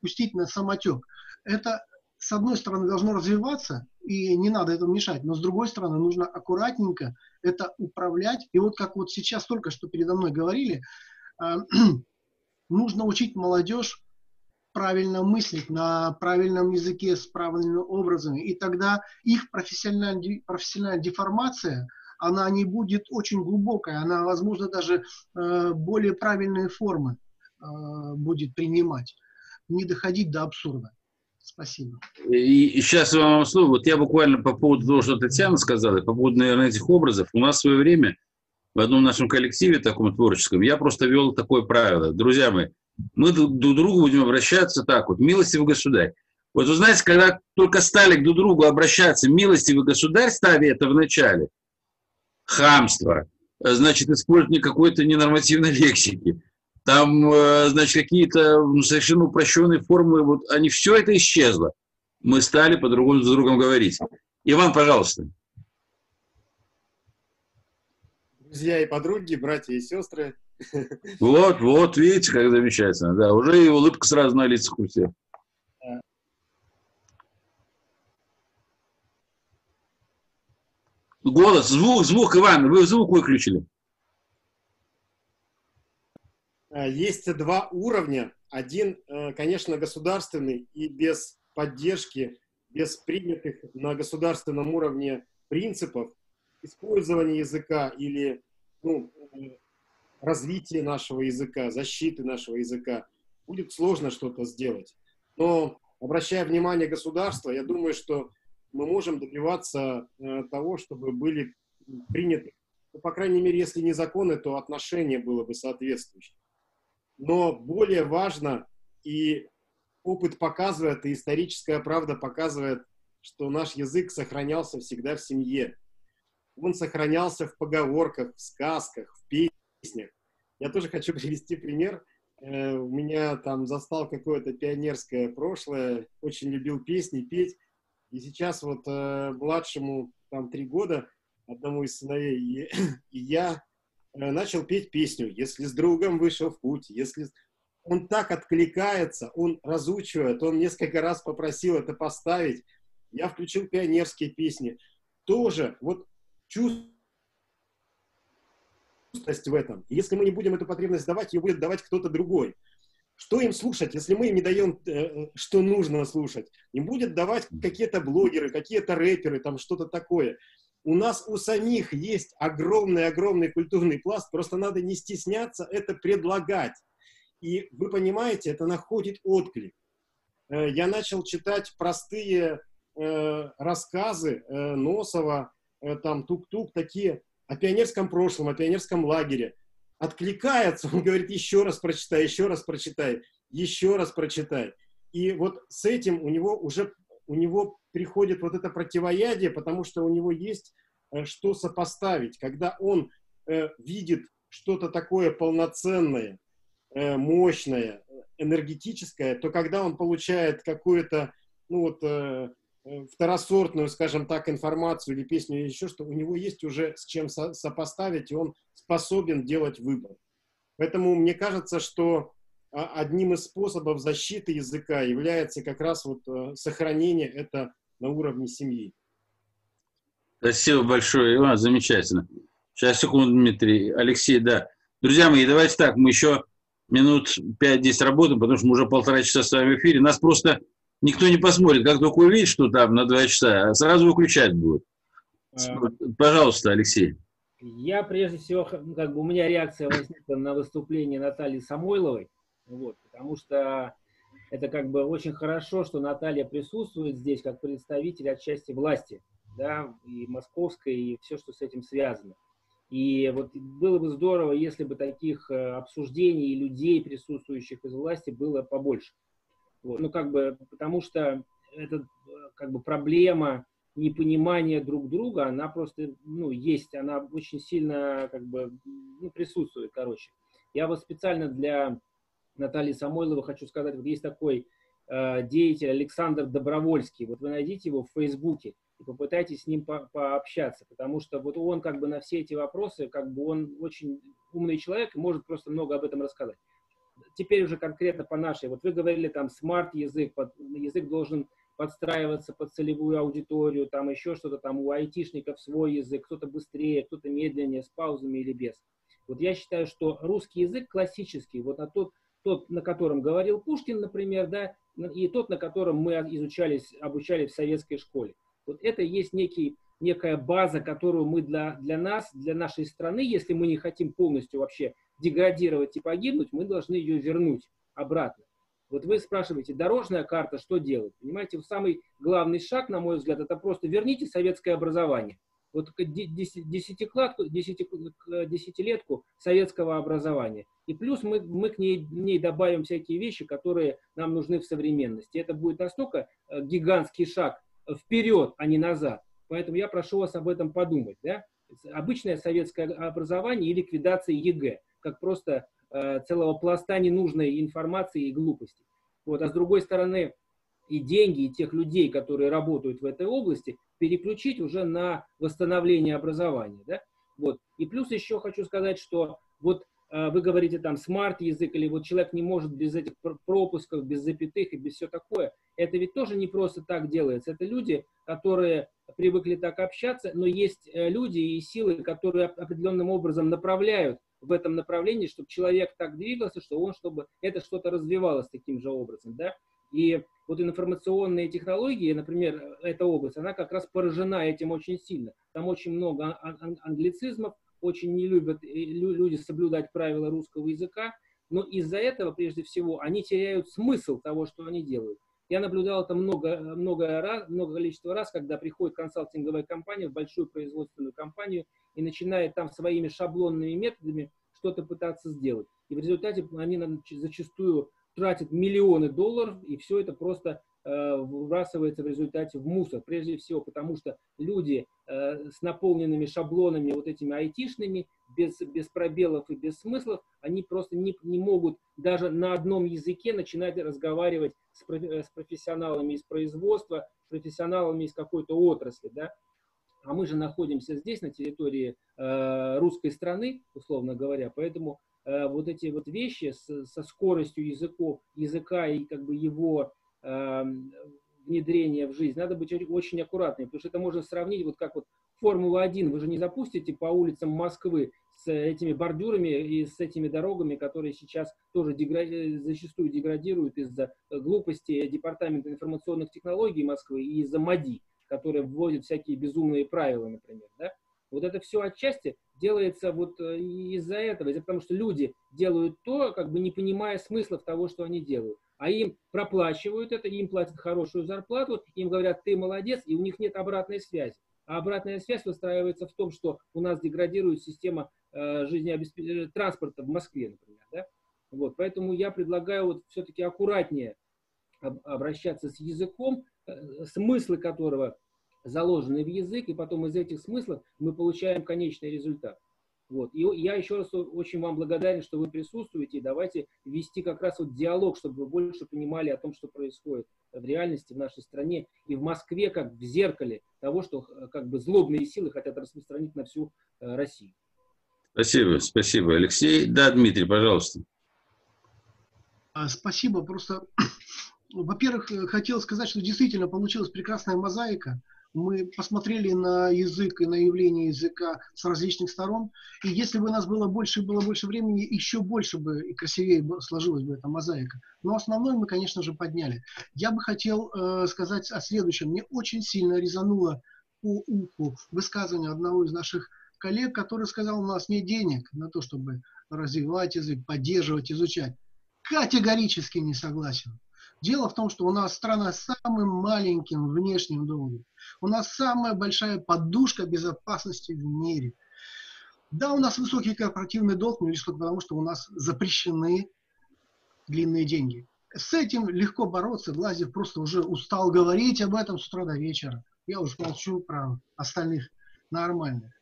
пустить на самотек. Это с одной стороны, должно развиваться, и не надо этому мешать, но с другой стороны, нужно аккуратненько это управлять. И вот как вот сейчас только что передо мной говорили, э, [clears throat] нужно учить молодежь правильно мыслить на правильном языке с правильными образами, и тогда их профессиональная, профессиональная деформация, она не будет очень глубокая, она, возможно, даже э, более правильные формы э, будет принимать, не доходить до абсурда. Спасибо. И, сейчас вам слово. Вот я буквально по поводу того, что Татьяна сказала, по поводу, наверное, этих образов. У нас в свое время в одном нашем коллективе, таком творческом, я просто вел такое правило. Друзья мои, мы друг к другу будем обращаться так вот, милостивый государь. Вот вы знаете, когда только стали друг к другу обращаться, милостивый государь, ставя это в начале, хамство, значит, использование какой-то ненормативной лексики, там, э, значит, какие-то совершенно упрощенные формы, вот они все это исчезло. Мы стали по-другому с другом говорить. Иван, пожалуйста. Друзья и подруги, братья и сестры. Вот, вот, видите, как замечательно. Да, уже и улыбка сразу на лицах у всех. Голос, звук, звук, Иван, вы звук выключили. Э, есть два уровня. Один, э, конечно, государственный и без поддержки, без принятых на государственном уровне принципов использования языка или ну, э, развития нашего языка, защиты нашего языка, будет сложно что-то сделать. Но, обращая внимание государства, я думаю, что мы можем добиваться того, чтобы были приняты, ну, по крайней мере, если не законы, то отношения было бы соответствующее но более важно, и опыт показывает, и историческая правда показывает, что наш язык сохранялся всегда в семье. Он сохранялся в поговорках, в сказках, в песнях. Я тоже хочу [laughs] привести пример. Э, у меня там застал какое-то пионерское прошлое, очень любил песни, петь. И сейчас вот э, младшему там три года, одному из сыновей, и, [coughs] и я Э, начал петь песню «Если с другом вышел в путь», если он так откликается, он разучивает, он несколько раз попросил это поставить. Я включил пионерские песни. Тоже вот чувствовать в этом. Если мы не будем эту потребность давать, ее будет давать кто-то другой. Что им слушать, если мы им не даем, э, что нужно слушать? Им будет давать какие-то блогеры, какие-то рэперы, там что-то такое у нас у самих есть огромный-огромный культурный пласт, просто надо не стесняться это предлагать. И вы понимаете, это находит отклик. Э, я начал читать простые э, рассказы э, Носова, э, там Тук-Тук, такие о пионерском прошлом, о пионерском лагере. Откликается, он говорит, еще раз прочитай, еще раз прочитай, еще раз прочитай. И вот с этим у него уже у него приходит вот это противоядие, потому что у него есть э, что сопоставить. Когда он э, видит что-то такое полноценное, э, мощное, энергетическое, то когда он получает какую-то, ну вот, э, э, второсортную, скажем так, информацию или песню или еще что, у него есть уже с чем со сопоставить, и он способен делать выбор. Поэтому мне кажется, что а, одним из способов защиты языка является как раз вот э, сохранение это на уровне семьи. Спасибо большое, Иван, замечательно. Сейчас, секунду, Дмитрий. Алексей, да. Друзья мои, давайте так, мы еще минут 5-10 работаем, потому что мы уже полтора часа с вами в эфире. Нас просто никто не посмотрит. Как только увидит, что там на два часа, сразу выключать будут. А... Пожалуйста, Алексей. Я прежде всего, как бы у меня реакция возникла на выступление Натальи Самойловой. Вот, потому что это как бы очень хорошо, что Наталья присутствует здесь как представитель отчасти власти, да, и московской, и все, что с этим связано. И вот было бы здорово, если бы таких э, обсуждений и людей, присутствующих из власти, было побольше. Вот. Ну, как бы, потому что это э, как бы проблема непонимание друг друга, она просто, ну, есть, она очень сильно, как бы, ну, присутствует, короче. Я вот специально для Натальи Самойловой хочу сказать, вот есть такой э, деятель Александр Добровольский, вот вы найдите его в Фейсбуке и попытайтесь с ним по пообщаться, потому что вот он как бы на все эти вопросы, как бы он очень умный человек и может просто много об этом рассказать. Теперь уже конкретно по нашей, вот вы говорили там смарт-язык, язык должен подстраиваться под целевую аудиторию, там еще что-то там у айтишников свой язык, кто-то быстрее, кто-то медленнее, с паузами или без. Вот я считаю, что русский язык классический, вот на тот, тот, на котором говорил Пушкин, например, да, и тот, на котором мы изучались, обучались в советской школе. Вот это есть некий, некая база, которую мы для, для нас, для нашей страны, если мы не хотим полностью вообще деградировать и погибнуть, мы должны ее вернуть обратно. Вот вы спрашиваете, дорожная карта что делает? Понимаете, самый главный шаг, на мой взгляд, это просто верните советское образование. Вот десятикладку, десятилетку советского образования. И плюс мы, мы к ней, ней добавим всякие вещи, которые нам нужны в современности. Это будет настолько э, гигантский шаг вперед, а не назад. Поэтому я прошу вас об этом подумать. Да? Обычное советское образование и ликвидация ЕГЭ, как просто Э, целого пласта ненужной информации и глупости. Вот. А с другой стороны, и деньги, и тех людей, которые работают в этой области, переключить уже на восстановление образования. Да? Вот. И плюс еще хочу сказать, что вот э, вы говорите там smart-язык, или вот человек не может без этих пропусков, без запятых и без все такое. Это ведь тоже не просто так делается. Это люди, которые привыкли так общаться, но есть э, люди и силы, которые определенным образом направляют в этом направлении, чтобы человек так двигался, что он, чтобы это что-то развивалось таким же образом, да. И вот информационные технологии, например, эта область, она как раз поражена этим очень сильно. Там очень много англицизмов, очень не любят люди соблюдать правила русского языка, но из-за этого, прежде всего, они теряют смысл того, что они делают. Я наблюдал это много, много, раз, много количество раз, когда приходит консалтинговая компания в большую производственную компанию и начинает там своими шаблонными методами что-то пытаться сделать. И в результате они зачастую тратят миллионы долларов, и все это просто э, выбрасывается в результате в мусор. Прежде всего, потому что люди э, с наполненными шаблонами, вот этими айтишными, без, без пробелов и без смыслов, они просто не, не могут даже на одном языке начинать разговаривать с, э, с профессионалами из производства, с профессионалами из какой-то отрасли. Да? А мы же находимся здесь, на территории э, русской страны, условно говоря, поэтому э, вот эти вот вещи с, со скоростью языков, языка и как бы его э, внедрения в жизнь, надо быть очень аккуратными, потому что это можно сравнить вот как вот Формула-1, вы же не запустите по улицам Москвы с этими бордюрами и с этими дорогами, которые сейчас тоже дегра... зачастую деградируют из-за глупости Департамента информационных технологий Москвы и из-за МАДИ которые вводят всякие безумные правила, например, да, вот это все отчасти делается вот э, из-за этого, из-за потому что люди делают то, как бы не понимая смысла того, что они делают. А им проплачивают это, им платят хорошую зарплату, им говорят, ты молодец, и у них нет обратной связи. А обратная связь выстраивается в том, что у нас деградирует система э, жизнеобеспечения э, транспорта в Москве, например. Да? Вот, поэтому я предлагаю вот все-таки аккуратнее обращаться с языком, Э, смыслы которого заложены в язык, и потом из этих смыслов мы получаем конечный результат. Вот. И я еще раз очень вам благодарен, что вы присутствуете. И давайте вести как раз вот диалог, чтобы вы больше понимали о том, что происходит в реальности в нашей стране и в Москве, как в зеркале того, что э, как бы злобные силы хотят распространить на всю э, Россию. Спасибо, спасибо, Алексей. Да, Дмитрий, пожалуйста. А, спасибо. Просто во-первых, э, хотел сказать, что действительно получилась прекрасная мозаика. Мы посмотрели на язык и на явление языка с различных сторон. И если бы у нас было больше, было больше времени, еще больше бы и красивее сложилась бы эта мозаика. Но основной мы, конечно же, подняли. Я бы хотел э, сказать о следующем. Мне очень сильно резануло по уху высказывание одного из наших коллег, который сказал, у нас нет денег на то, чтобы развивать язык, поддерживать, изучать. Категорически не согласен. Дело в том, что у нас страна с самым маленьким внешним долгом. У нас самая большая подушка безопасности в мире. Да, у нас высокий корпоративный долг, но лишь только потому, что у нас запрещены длинные деньги. С этим легко бороться. Глазев просто уже устал говорить об этом с утра до вечера. Я уж молчу про остальных нормальных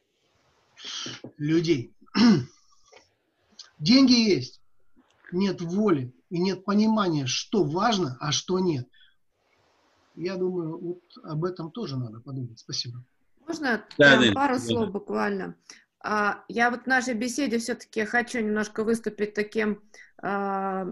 людей. [clears throat] Деньги есть, нет воли и нет понимания, что важно, а что нет. Я думаю, вот об этом тоже надо подумать. Спасибо. Можно да, да, пару да. слов буквально? А, я вот в нашей беседе все-таки хочу немножко выступить таким, а,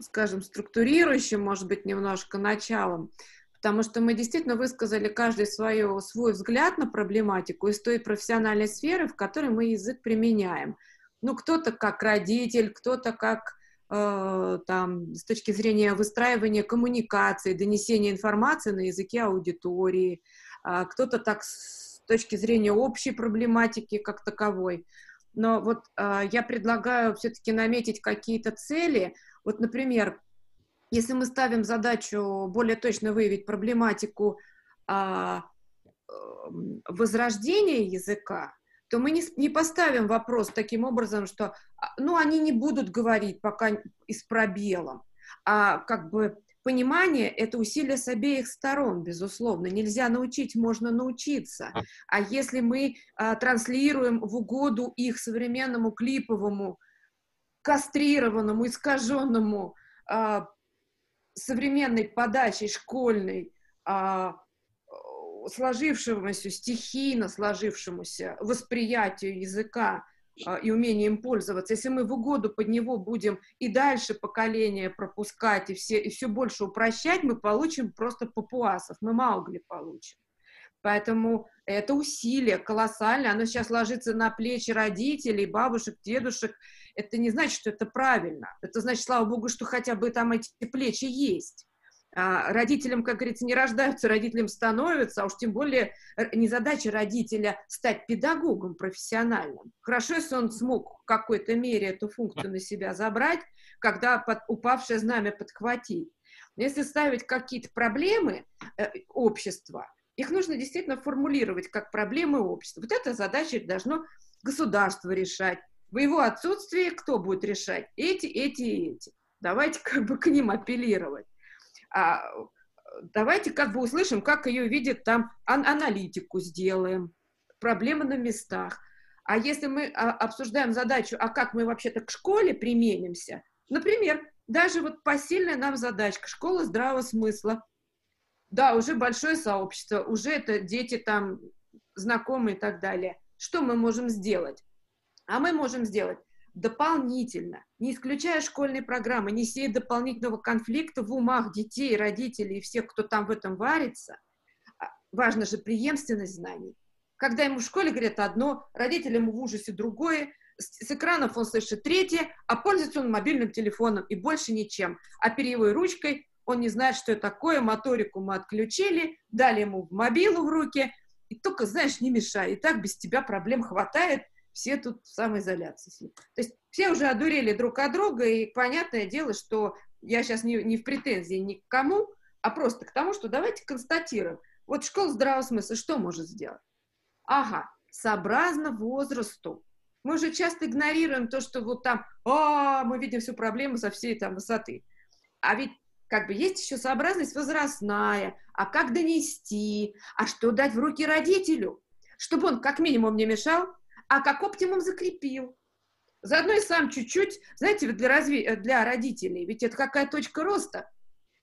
скажем, структурирующим, может быть, немножко началом, потому что мы действительно высказали каждый свое, свой взгляд на проблематику из той профессиональной сферы, в которой мы язык применяем. Ну, кто-то как родитель, кто-то как э, там, с точки зрения выстраивания коммуникации, донесения информации на языке аудитории, э, кто-то так с точки зрения общей проблематики как таковой. Но вот э, я предлагаю все-таки наметить какие-то цели. Вот, например, если мы ставим задачу более точно выявить проблематику э, возрождения языка, то мы не, не поставим вопрос таким образом, что а, ну, они не будут говорить пока и с пробелом. А как бы понимание – это усилие с обеих сторон, безусловно. Нельзя научить, можно научиться. А если мы а, транслируем в угоду их современному клиповому, кастрированному, искаженному а, современной подачей школьной, а, сложившемуся, стихийно сложившемуся восприятию языка а, и умением пользоваться, если мы в угоду под него будем и дальше поколения пропускать и все, и все больше упрощать, мы получим просто папуасов, мы Маугли получим. Поэтому это усилие колоссальное, оно сейчас ложится на плечи родителей, бабушек, дедушек. Это не значит, что это правильно. Это значит, слава богу, что хотя бы там эти плечи есть. А, родителям, как говорится, не рождаются, родителям становятся, а уж тем более не задача родителя стать педагогом профессиональным. Хорошо, если он смог в какой-то мере эту функцию на себя забрать, когда под, упавшее знамя подхватить. Если ставить какие-то проблемы э, общества, их нужно действительно формулировать как проблемы общества. Вот эта задача должно государство решать. В его отсутствии кто будет решать? Эти, эти и эти. Давайте как бы к ним апеллировать давайте как бы услышим, как ее видит там, ан аналитику сделаем, проблемы на местах. А если мы а, обсуждаем задачу, а как мы вообще-то к школе применимся, например, даже вот посильная нам задачка, школа здравого смысла, да, уже большое сообщество, уже это дети там знакомые и так далее. Что мы можем сделать? А мы можем сделать дополнительно, не исключая школьной программы, не сея дополнительного конфликта в умах детей, родителей и всех, кто там в этом варится, а, важна же преемственность знаний. Когда ему в школе говорят одно, родителям в ужасе другое, с экранов он слышит третье, а пользуется он мобильным телефоном и больше ничем. А перьевой ручкой он не знает, что это такое, моторику мы отключили, дали ему мобилу в руки, и только, знаешь, не мешай, и так без тебя проблем хватает, все тут в самоизоляции. То есть все уже одурели друг от друга, и понятное дело, что я сейчас не, не в претензии ни к кому, а просто к тому, что давайте констатируем. Вот школа здравого смысла что может сделать? Ага, сообразно возрасту. Мы же часто игнорируем то, что вот там, а, мы видим всю проблему со всей там высоты. А ведь как бы есть еще сообразность возрастная, а как донести, а что дать в руки родителю, чтобы он как минимум не мешал, а как оптимум закрепил. Заодно и сам чуть-чуть, знаете, для, разви... для родителей, ведь это какая точка роста.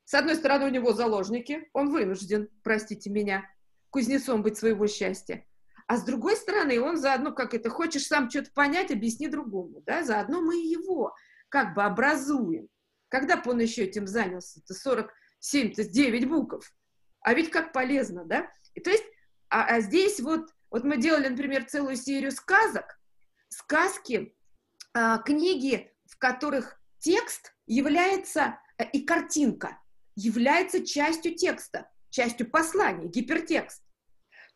С одной стороны, у него заложники, он вынужден, простите меня, кузнецом быть своего счастья. А с другой стороны, он заодно, как это, хочешь сам что-то понять, объясни другому, да, заодно мы его как бы образуем. Когда бы он еще этим занялся? Это 47, то 9 букв. А ведь как полезно, да? И то есть, а, а здесь вот вот мы делали, например, целую серию сказок, сказки, э, книги, в которых текст является э, и картинка является частью текста, частью послания, гипертекст.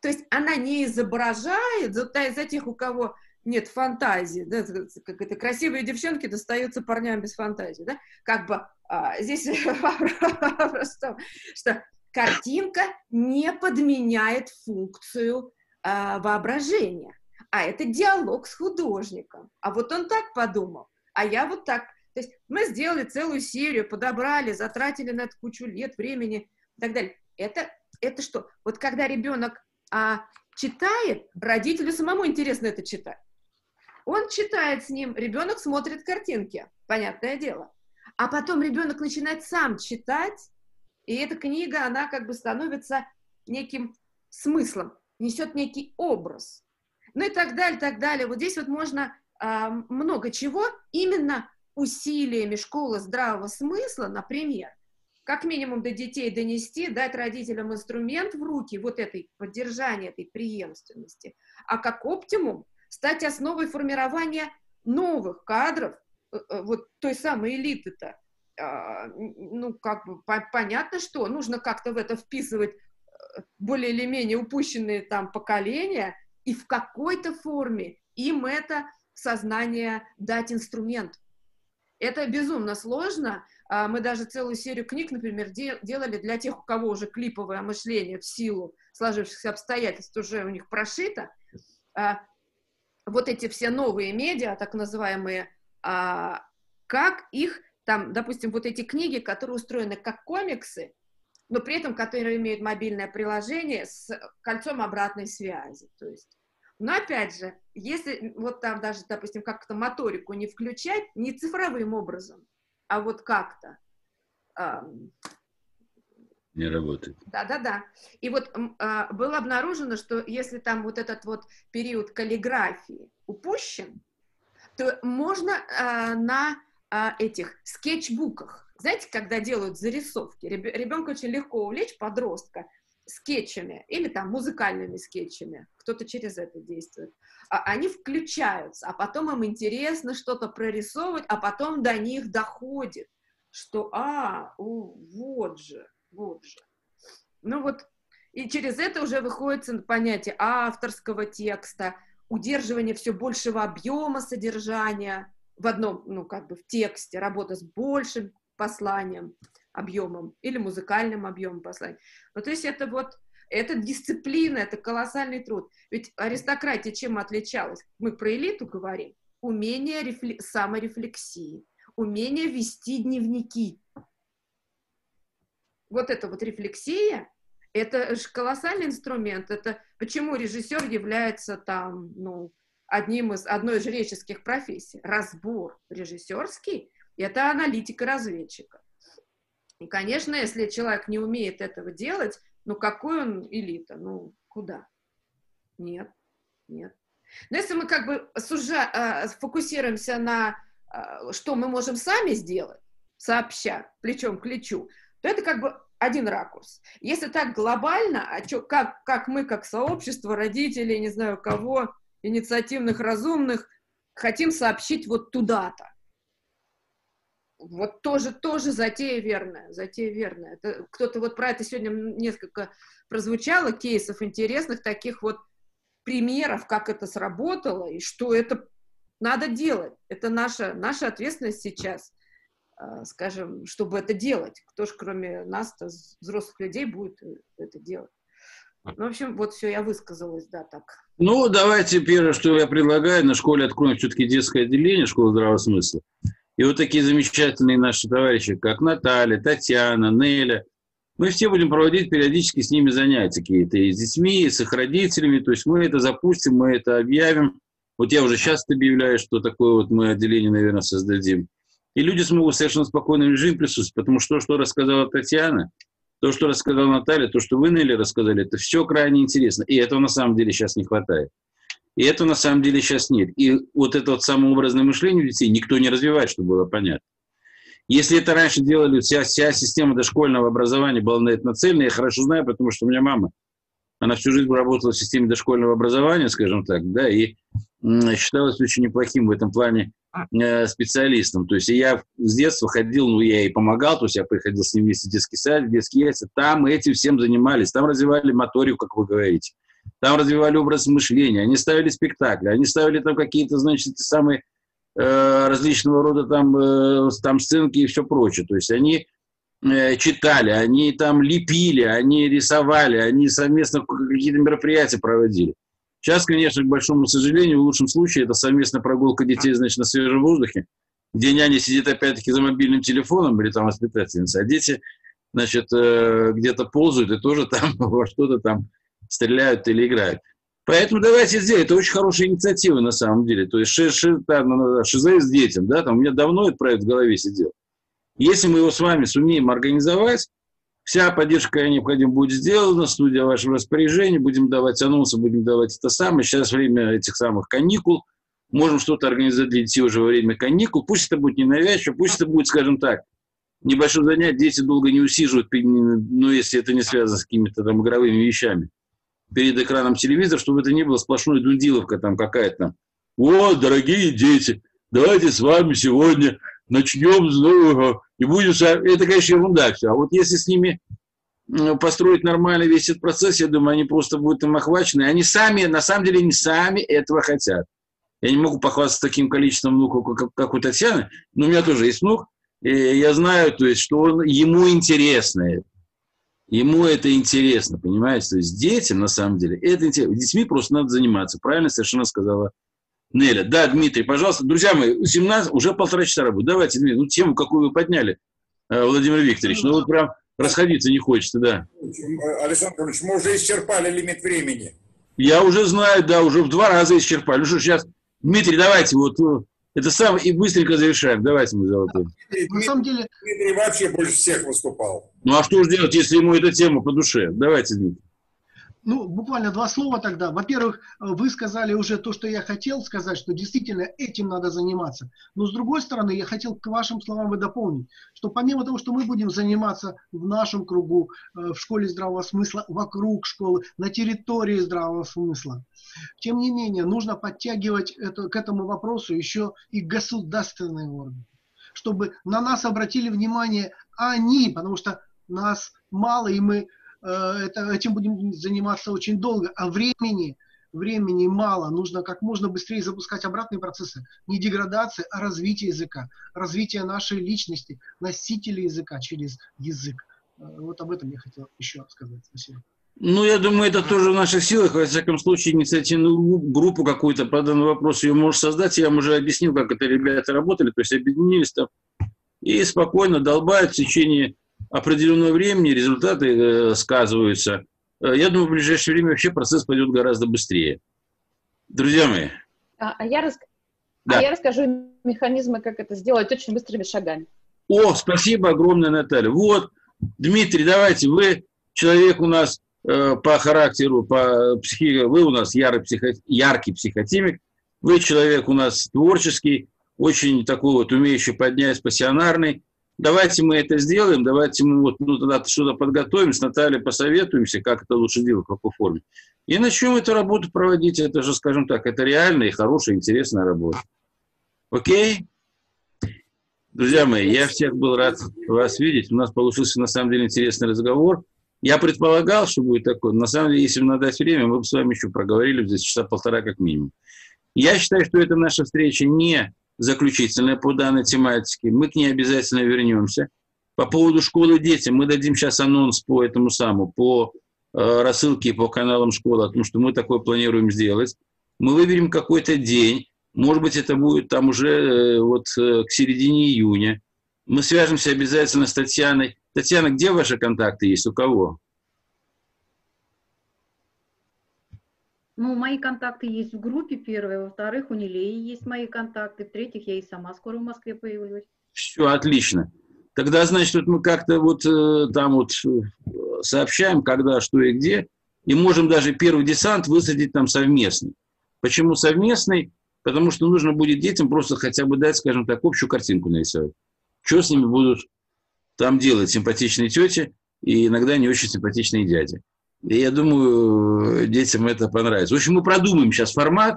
То есть она не изображает, за, за тех, у кого нет фантазии, да, как это красивые девчонки достаются парням без фантазии, да, как бы а, здесь [laughs] вопрос в что картинка не подменяет функцию э, воображение, а это диалог с художником. А вот он так подумал, а я вот так. То есть мы сделали целую серию, подобрали, затратили на это кучу лет, времени и так далее. Это это что? Вот когда ребенок а, читает, родителю самому интересно это читать. Он читает с ним, ребенок смотрит картинки, понятное дело. А потом ребенок начинает сам читать, и эта книга, она как бы становится неким смыслом, несет некий образ. Ну и так далее, так далее. Вот здесь вот можно а, много чего именно усилиями школы здравого смысла, например, как минимум до детей донести, дать родителям инструмент в руки вот этой поддержания этой преемственности, а как оптимум стать основой формирования новых кадров, э, э, вот той самой элиты-то. А, ну, как бы понятно, что нужно как-то в это вписывать э, более или менее упущенные там поколения, и в какой-то форме им это сознание дать инструмент. Это безумно сложно. А, мы даже целую серию книг, например, делали для тех, у кого уже клиповое мышление в силу сложившихся обстоятельств уже у них прошито. А, вот эти все новые медиа, так называемые, а, как их, там, допустим, вот эти книги, которые устроены как комиксы, но при этом которые имеют мобильное приложение с кольцом обратной связи. То есть но опять же, если вот там даже, допустим, как-то моторику не включать, не цифровым образом, а вот как-то. Эм, не работает. Да, да, да. И вот э, было обнаружено, что если там вот этот вот период каллиграфии упущен, то можно э, на э, этих скетчбуках, знаете, когда делают зарисовки, ребенка очень легко увлечь, подростка, скетчами или там музыкальными скетчами, кто-то через это действует, а они включаются, а потом им интересно что-то прорисовывать, а потом до них доходит, что, а, о, вот же, вот же. Ну вот, и через это уже выходит понятие авторского текста, удерживание все большего объема содержания в одном, ну, как бы в тексте, работа с большим посланием объемом или музыкальным объемом послания. Ну, то есть это вот, это дисциплина, это колоссальный труд. Ведь аристократия чем отличалась? Мы про элиту говорим. Умение рефле- саморефлексии, умение вести дневники. Вот это вот рефлексия, это же колоссальный инструмент. Это почему режиссер является там, ну, одним из, одной из жреческих профессий. Разбор режиссерский – это аналитика разведчика. И, конечно, если человек не умеет этого делать, ну какой он элита? Ну куда? Нет, нет. Но если мы как бы сужа, э, фокусируемся на э, что мы можем сами сделать, сообща, плечом к плечу, то это как бы один ракурс. Если так глобально, а чё, как, как мы, как сообщество, родители, не знаю кого, инициативных, разумных, хотим сообщить вот туда-то, вот тоже, тоже затея верная, затея верная. Это, кто-то вот про это сегодня несколько прозвучало, кейсов интересных, таких вот примеров, как это сработало, и что это надо делать. Это наша, наша ответственность сейчас, а, скажем, чтобы это делать. Кто же, кроме нас, взрослых людей, будет это делать? Ну, в общем, вот все, я высказалась, да, так. Ну, давайте первое, что я предлагаю, на школе откроем все-таки детское отделение школы здравого смысла. И вот такие замечательные наши товарищи, как Наталья, Татьяна, Неля, мы все будем проводить периодически с ними занятия какие-то, и с детьми, и с их родителями, то есть мы это запустим, мы это объявим. Вот я уже сейчас объявляю, что такое вот мы отделение, наверное, создадим. И люди смогут в совершенно спокойном режиме присутствовать, потому что то, что рассказала Татьяна, то, что рассказала Наталья, то, что вы, Нелли, рассказали, это все крайне интересно. И этого на самом деле сейчас не хватает. И это на самом деле сейчас нет. И вот это вот самообразное мышление у детей никто не развивает, чтобы было понятно. Если это раньше делали, вся, вся система дошкольного образования была на это нацелена, я хорошо знаю, потому что у меня мама, она всю жизнь работала в системе дошкольного образования, скажем так, да, и считалась очень неплохим в этом плане э, специалистом. То есть я с детства ходил, ну, я и помогал, то есть я приходил с ним вместе в детский сад, в детский яйца, там этим всем занимались, там развивали моторику, как вы говорите там развивали образ мышления, они ставили спектакли, они ставили там какие-то, значит, самые э, различного рода там, э, там сценки и все прочее. То есть они э, читали, они там лепили, они рисовали, они совместно какие-то мероприятия проводили. Сейчас, конечно, к большому сожалению, в лучшем случае это совместная прогулка детей, значит, на свежем воздухе, где няня сидит опять-таки за мобильным телефоном или там воспитательница, а дети значит, э, где-то ползают и тоже там [laughs] во что-то там стреляют или играют. Поэтому давайте сделаем. Это очень хорошая инициатива на самом деле. То есть ши, ши, там, шизоид с детям, да, там у меня давно этот проект в голове сидел. Если мы его с вами сумеем организовать, вся поддержка необходима будет сделана, студия в вашем распоряжении, будем давать анонсы, будем давать это самое. Сейчас время этих самых каникул, можем что-то организовать для детей уже во время каникул. Пусть это будет не навязчиво, пусть это будет, скажем так, небольшое занятие, дети долго не усиживают, но если это не связано с какими-то там игровыми вещами перед экраном телевизора, чтобы это не было сплошной дундиловка там какая-то. Вот, дорогие дети, давайте с вами сегодня начнем с нового, и будем... Это, конечно, ерунда все. А вот если с ними построить нормально весь этот процесс, я думаю, они просто будут им охвачены. Они сами, на самом деле, не сами этого хотят. Я не могу похвастаться таким количеством внуков, как, как у Татьяны, но у меня тоже есть внук, и я знаю, то есть, что он, ему интересно это. Ему это интересно, понимаете? То есть детям, на самом деле, это интересно. Детьми просто надо заниматься. Правильно совершенно сказала Неля. Да, Дмитрий, пожалуйста. Друзья мои, 17, уже полтора часа работы. Давайте, Дмитрий, ну, тему, какую вы подняли, э, Владимир Викторович. Ну, вот прям расходиться не хочется, да. Александр Ильич, мы уже исчерпали лимит времени. Я уже знаю, да, уже в два раза исчерпали. Ну что, сейчас, Дмитрий, давайте, вот э, это самое, и быстренько завершаем. Давайте мы золотой. На самом деле... Дмитрий вообще больше всех выступал. Ну а что же делать, если ему эта тема по душе? Давайте, Дмитрий. Ну, буквально два слова тогда. Во-первых, вы сказали уже то, что я хотел сказать, что действительно этим надо заниматься. Но с другой стороны, я хотел к вашим словам и дополнить, что помимо того, что мы будем заниматься в нашем кругу, э, в школе здравого смысла, вокруг школы, на территории здравого смысла, тем не менее, нужно подтягивать это, к этому вопросу еще и государственные органы, чтобы на нас обратили внимание они, потому что нас мало, и мы Э, это, этим будем заниматься очень долго, а времени, времени мало. Нужно как можно быстрее запускать обратные процессы. Не деградация, а развитие языка. Развитие нашей личности, носителя языка через язык. Э, вот об этом я хотел еще сказать. Спасибо. Ну, я думаю, это тоже в наших силах. Во всяком случае, инициативную группу какую-то по данному вопросу ее можешь создать. Я вам уже объяснил, как это ребята работали. То есть объединились там и спокойно долбают в течение определенного времени результаты э, сказываются. Э, я думаю, в ближайшее время вообще процесс пойдет гораздо быстрее. Друзья мои. А, а, я, рас... да. а я расскажу механизмы, как это сделать очень быстрыми шагами. О, спасибо огромное, Наталья. Вот, Дмитрий, давайте, вы человек у нас э, по характеру, по психике, вы у нас ярый, психо, яркий психотимик, вы человек у нас творческий, очень такой вот умеющий поднять, пассионарный. Давайте мы это сделаем, давайте мы вот ну, тогда что-то подготовим, с Натальей посоветуемся, как это лучше делать, в какой. И начнем эту работу проводить. Это же, скажем так, это реальная и хорошая, интересная работа. Окей? Друзья мои, я всех был рад вас видеть. У нас получился, на самом деле, интересный разговор. Я предполагал, что будет такой. На самом деле, если бы надо дать время, мы бы с вами еще проговорили здесь часа полтора как минимум. Я считаю, что это наша встреча не заключительная по данной тематике. Мы к ней обязательно вернемся. По поводу школы детям мы дадим сейчас анонс по этому самому, по э, рассылке по каналам школы, потому что мы такое планируем сделать. Мы выберем какой-то день, может быть, это будет там уже э, вот э, к середине июня. Мы свяжемся обязательно с Татьяной. Татьяна, где ваши контакты есть? У кого? Ну, мои контакты есть в группе, первое. Во-вторых, у Нилеи есть мои контакты. В-третьих, я и сама скоро в Москве появлюсь. Все, отлично. Тогда, значит, вот мы как-то вот э, там вот э, сообщаем, когда, что и где, и можем даже первый десант высадить там совместный. Почему совместный? Потому что нужно будет детям просто хотя бы дать, скажем так, общую картинку нарисовать. Что с ними будут там делать симпатичные тети и иногда не очень симпатичные дяди. И я думаю, детям это понравится. В общем, мы продумаем сейчас формат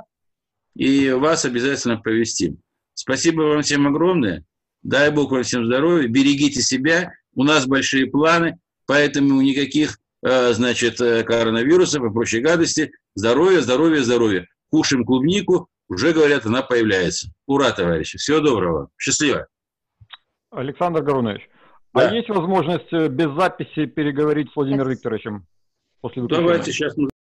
и вас обязательно провести. Спасибо вам всем огромное. Дай Бог вам всем здоровья. Берегите себя. У нас большие планы, поэтому никаких, э, значит, э, коронавирусов и прочей гадости. Здоровья, здоровья, здоровья. Кушаем клубнику. Уже, говорят, она появляется. Ура, товарищи. Всего доброго. Счастливо. Александр Горунович, а да. а есть возможность э, без записи переговорить с Владимиром Викторовичем? После. Давайте сейчас мы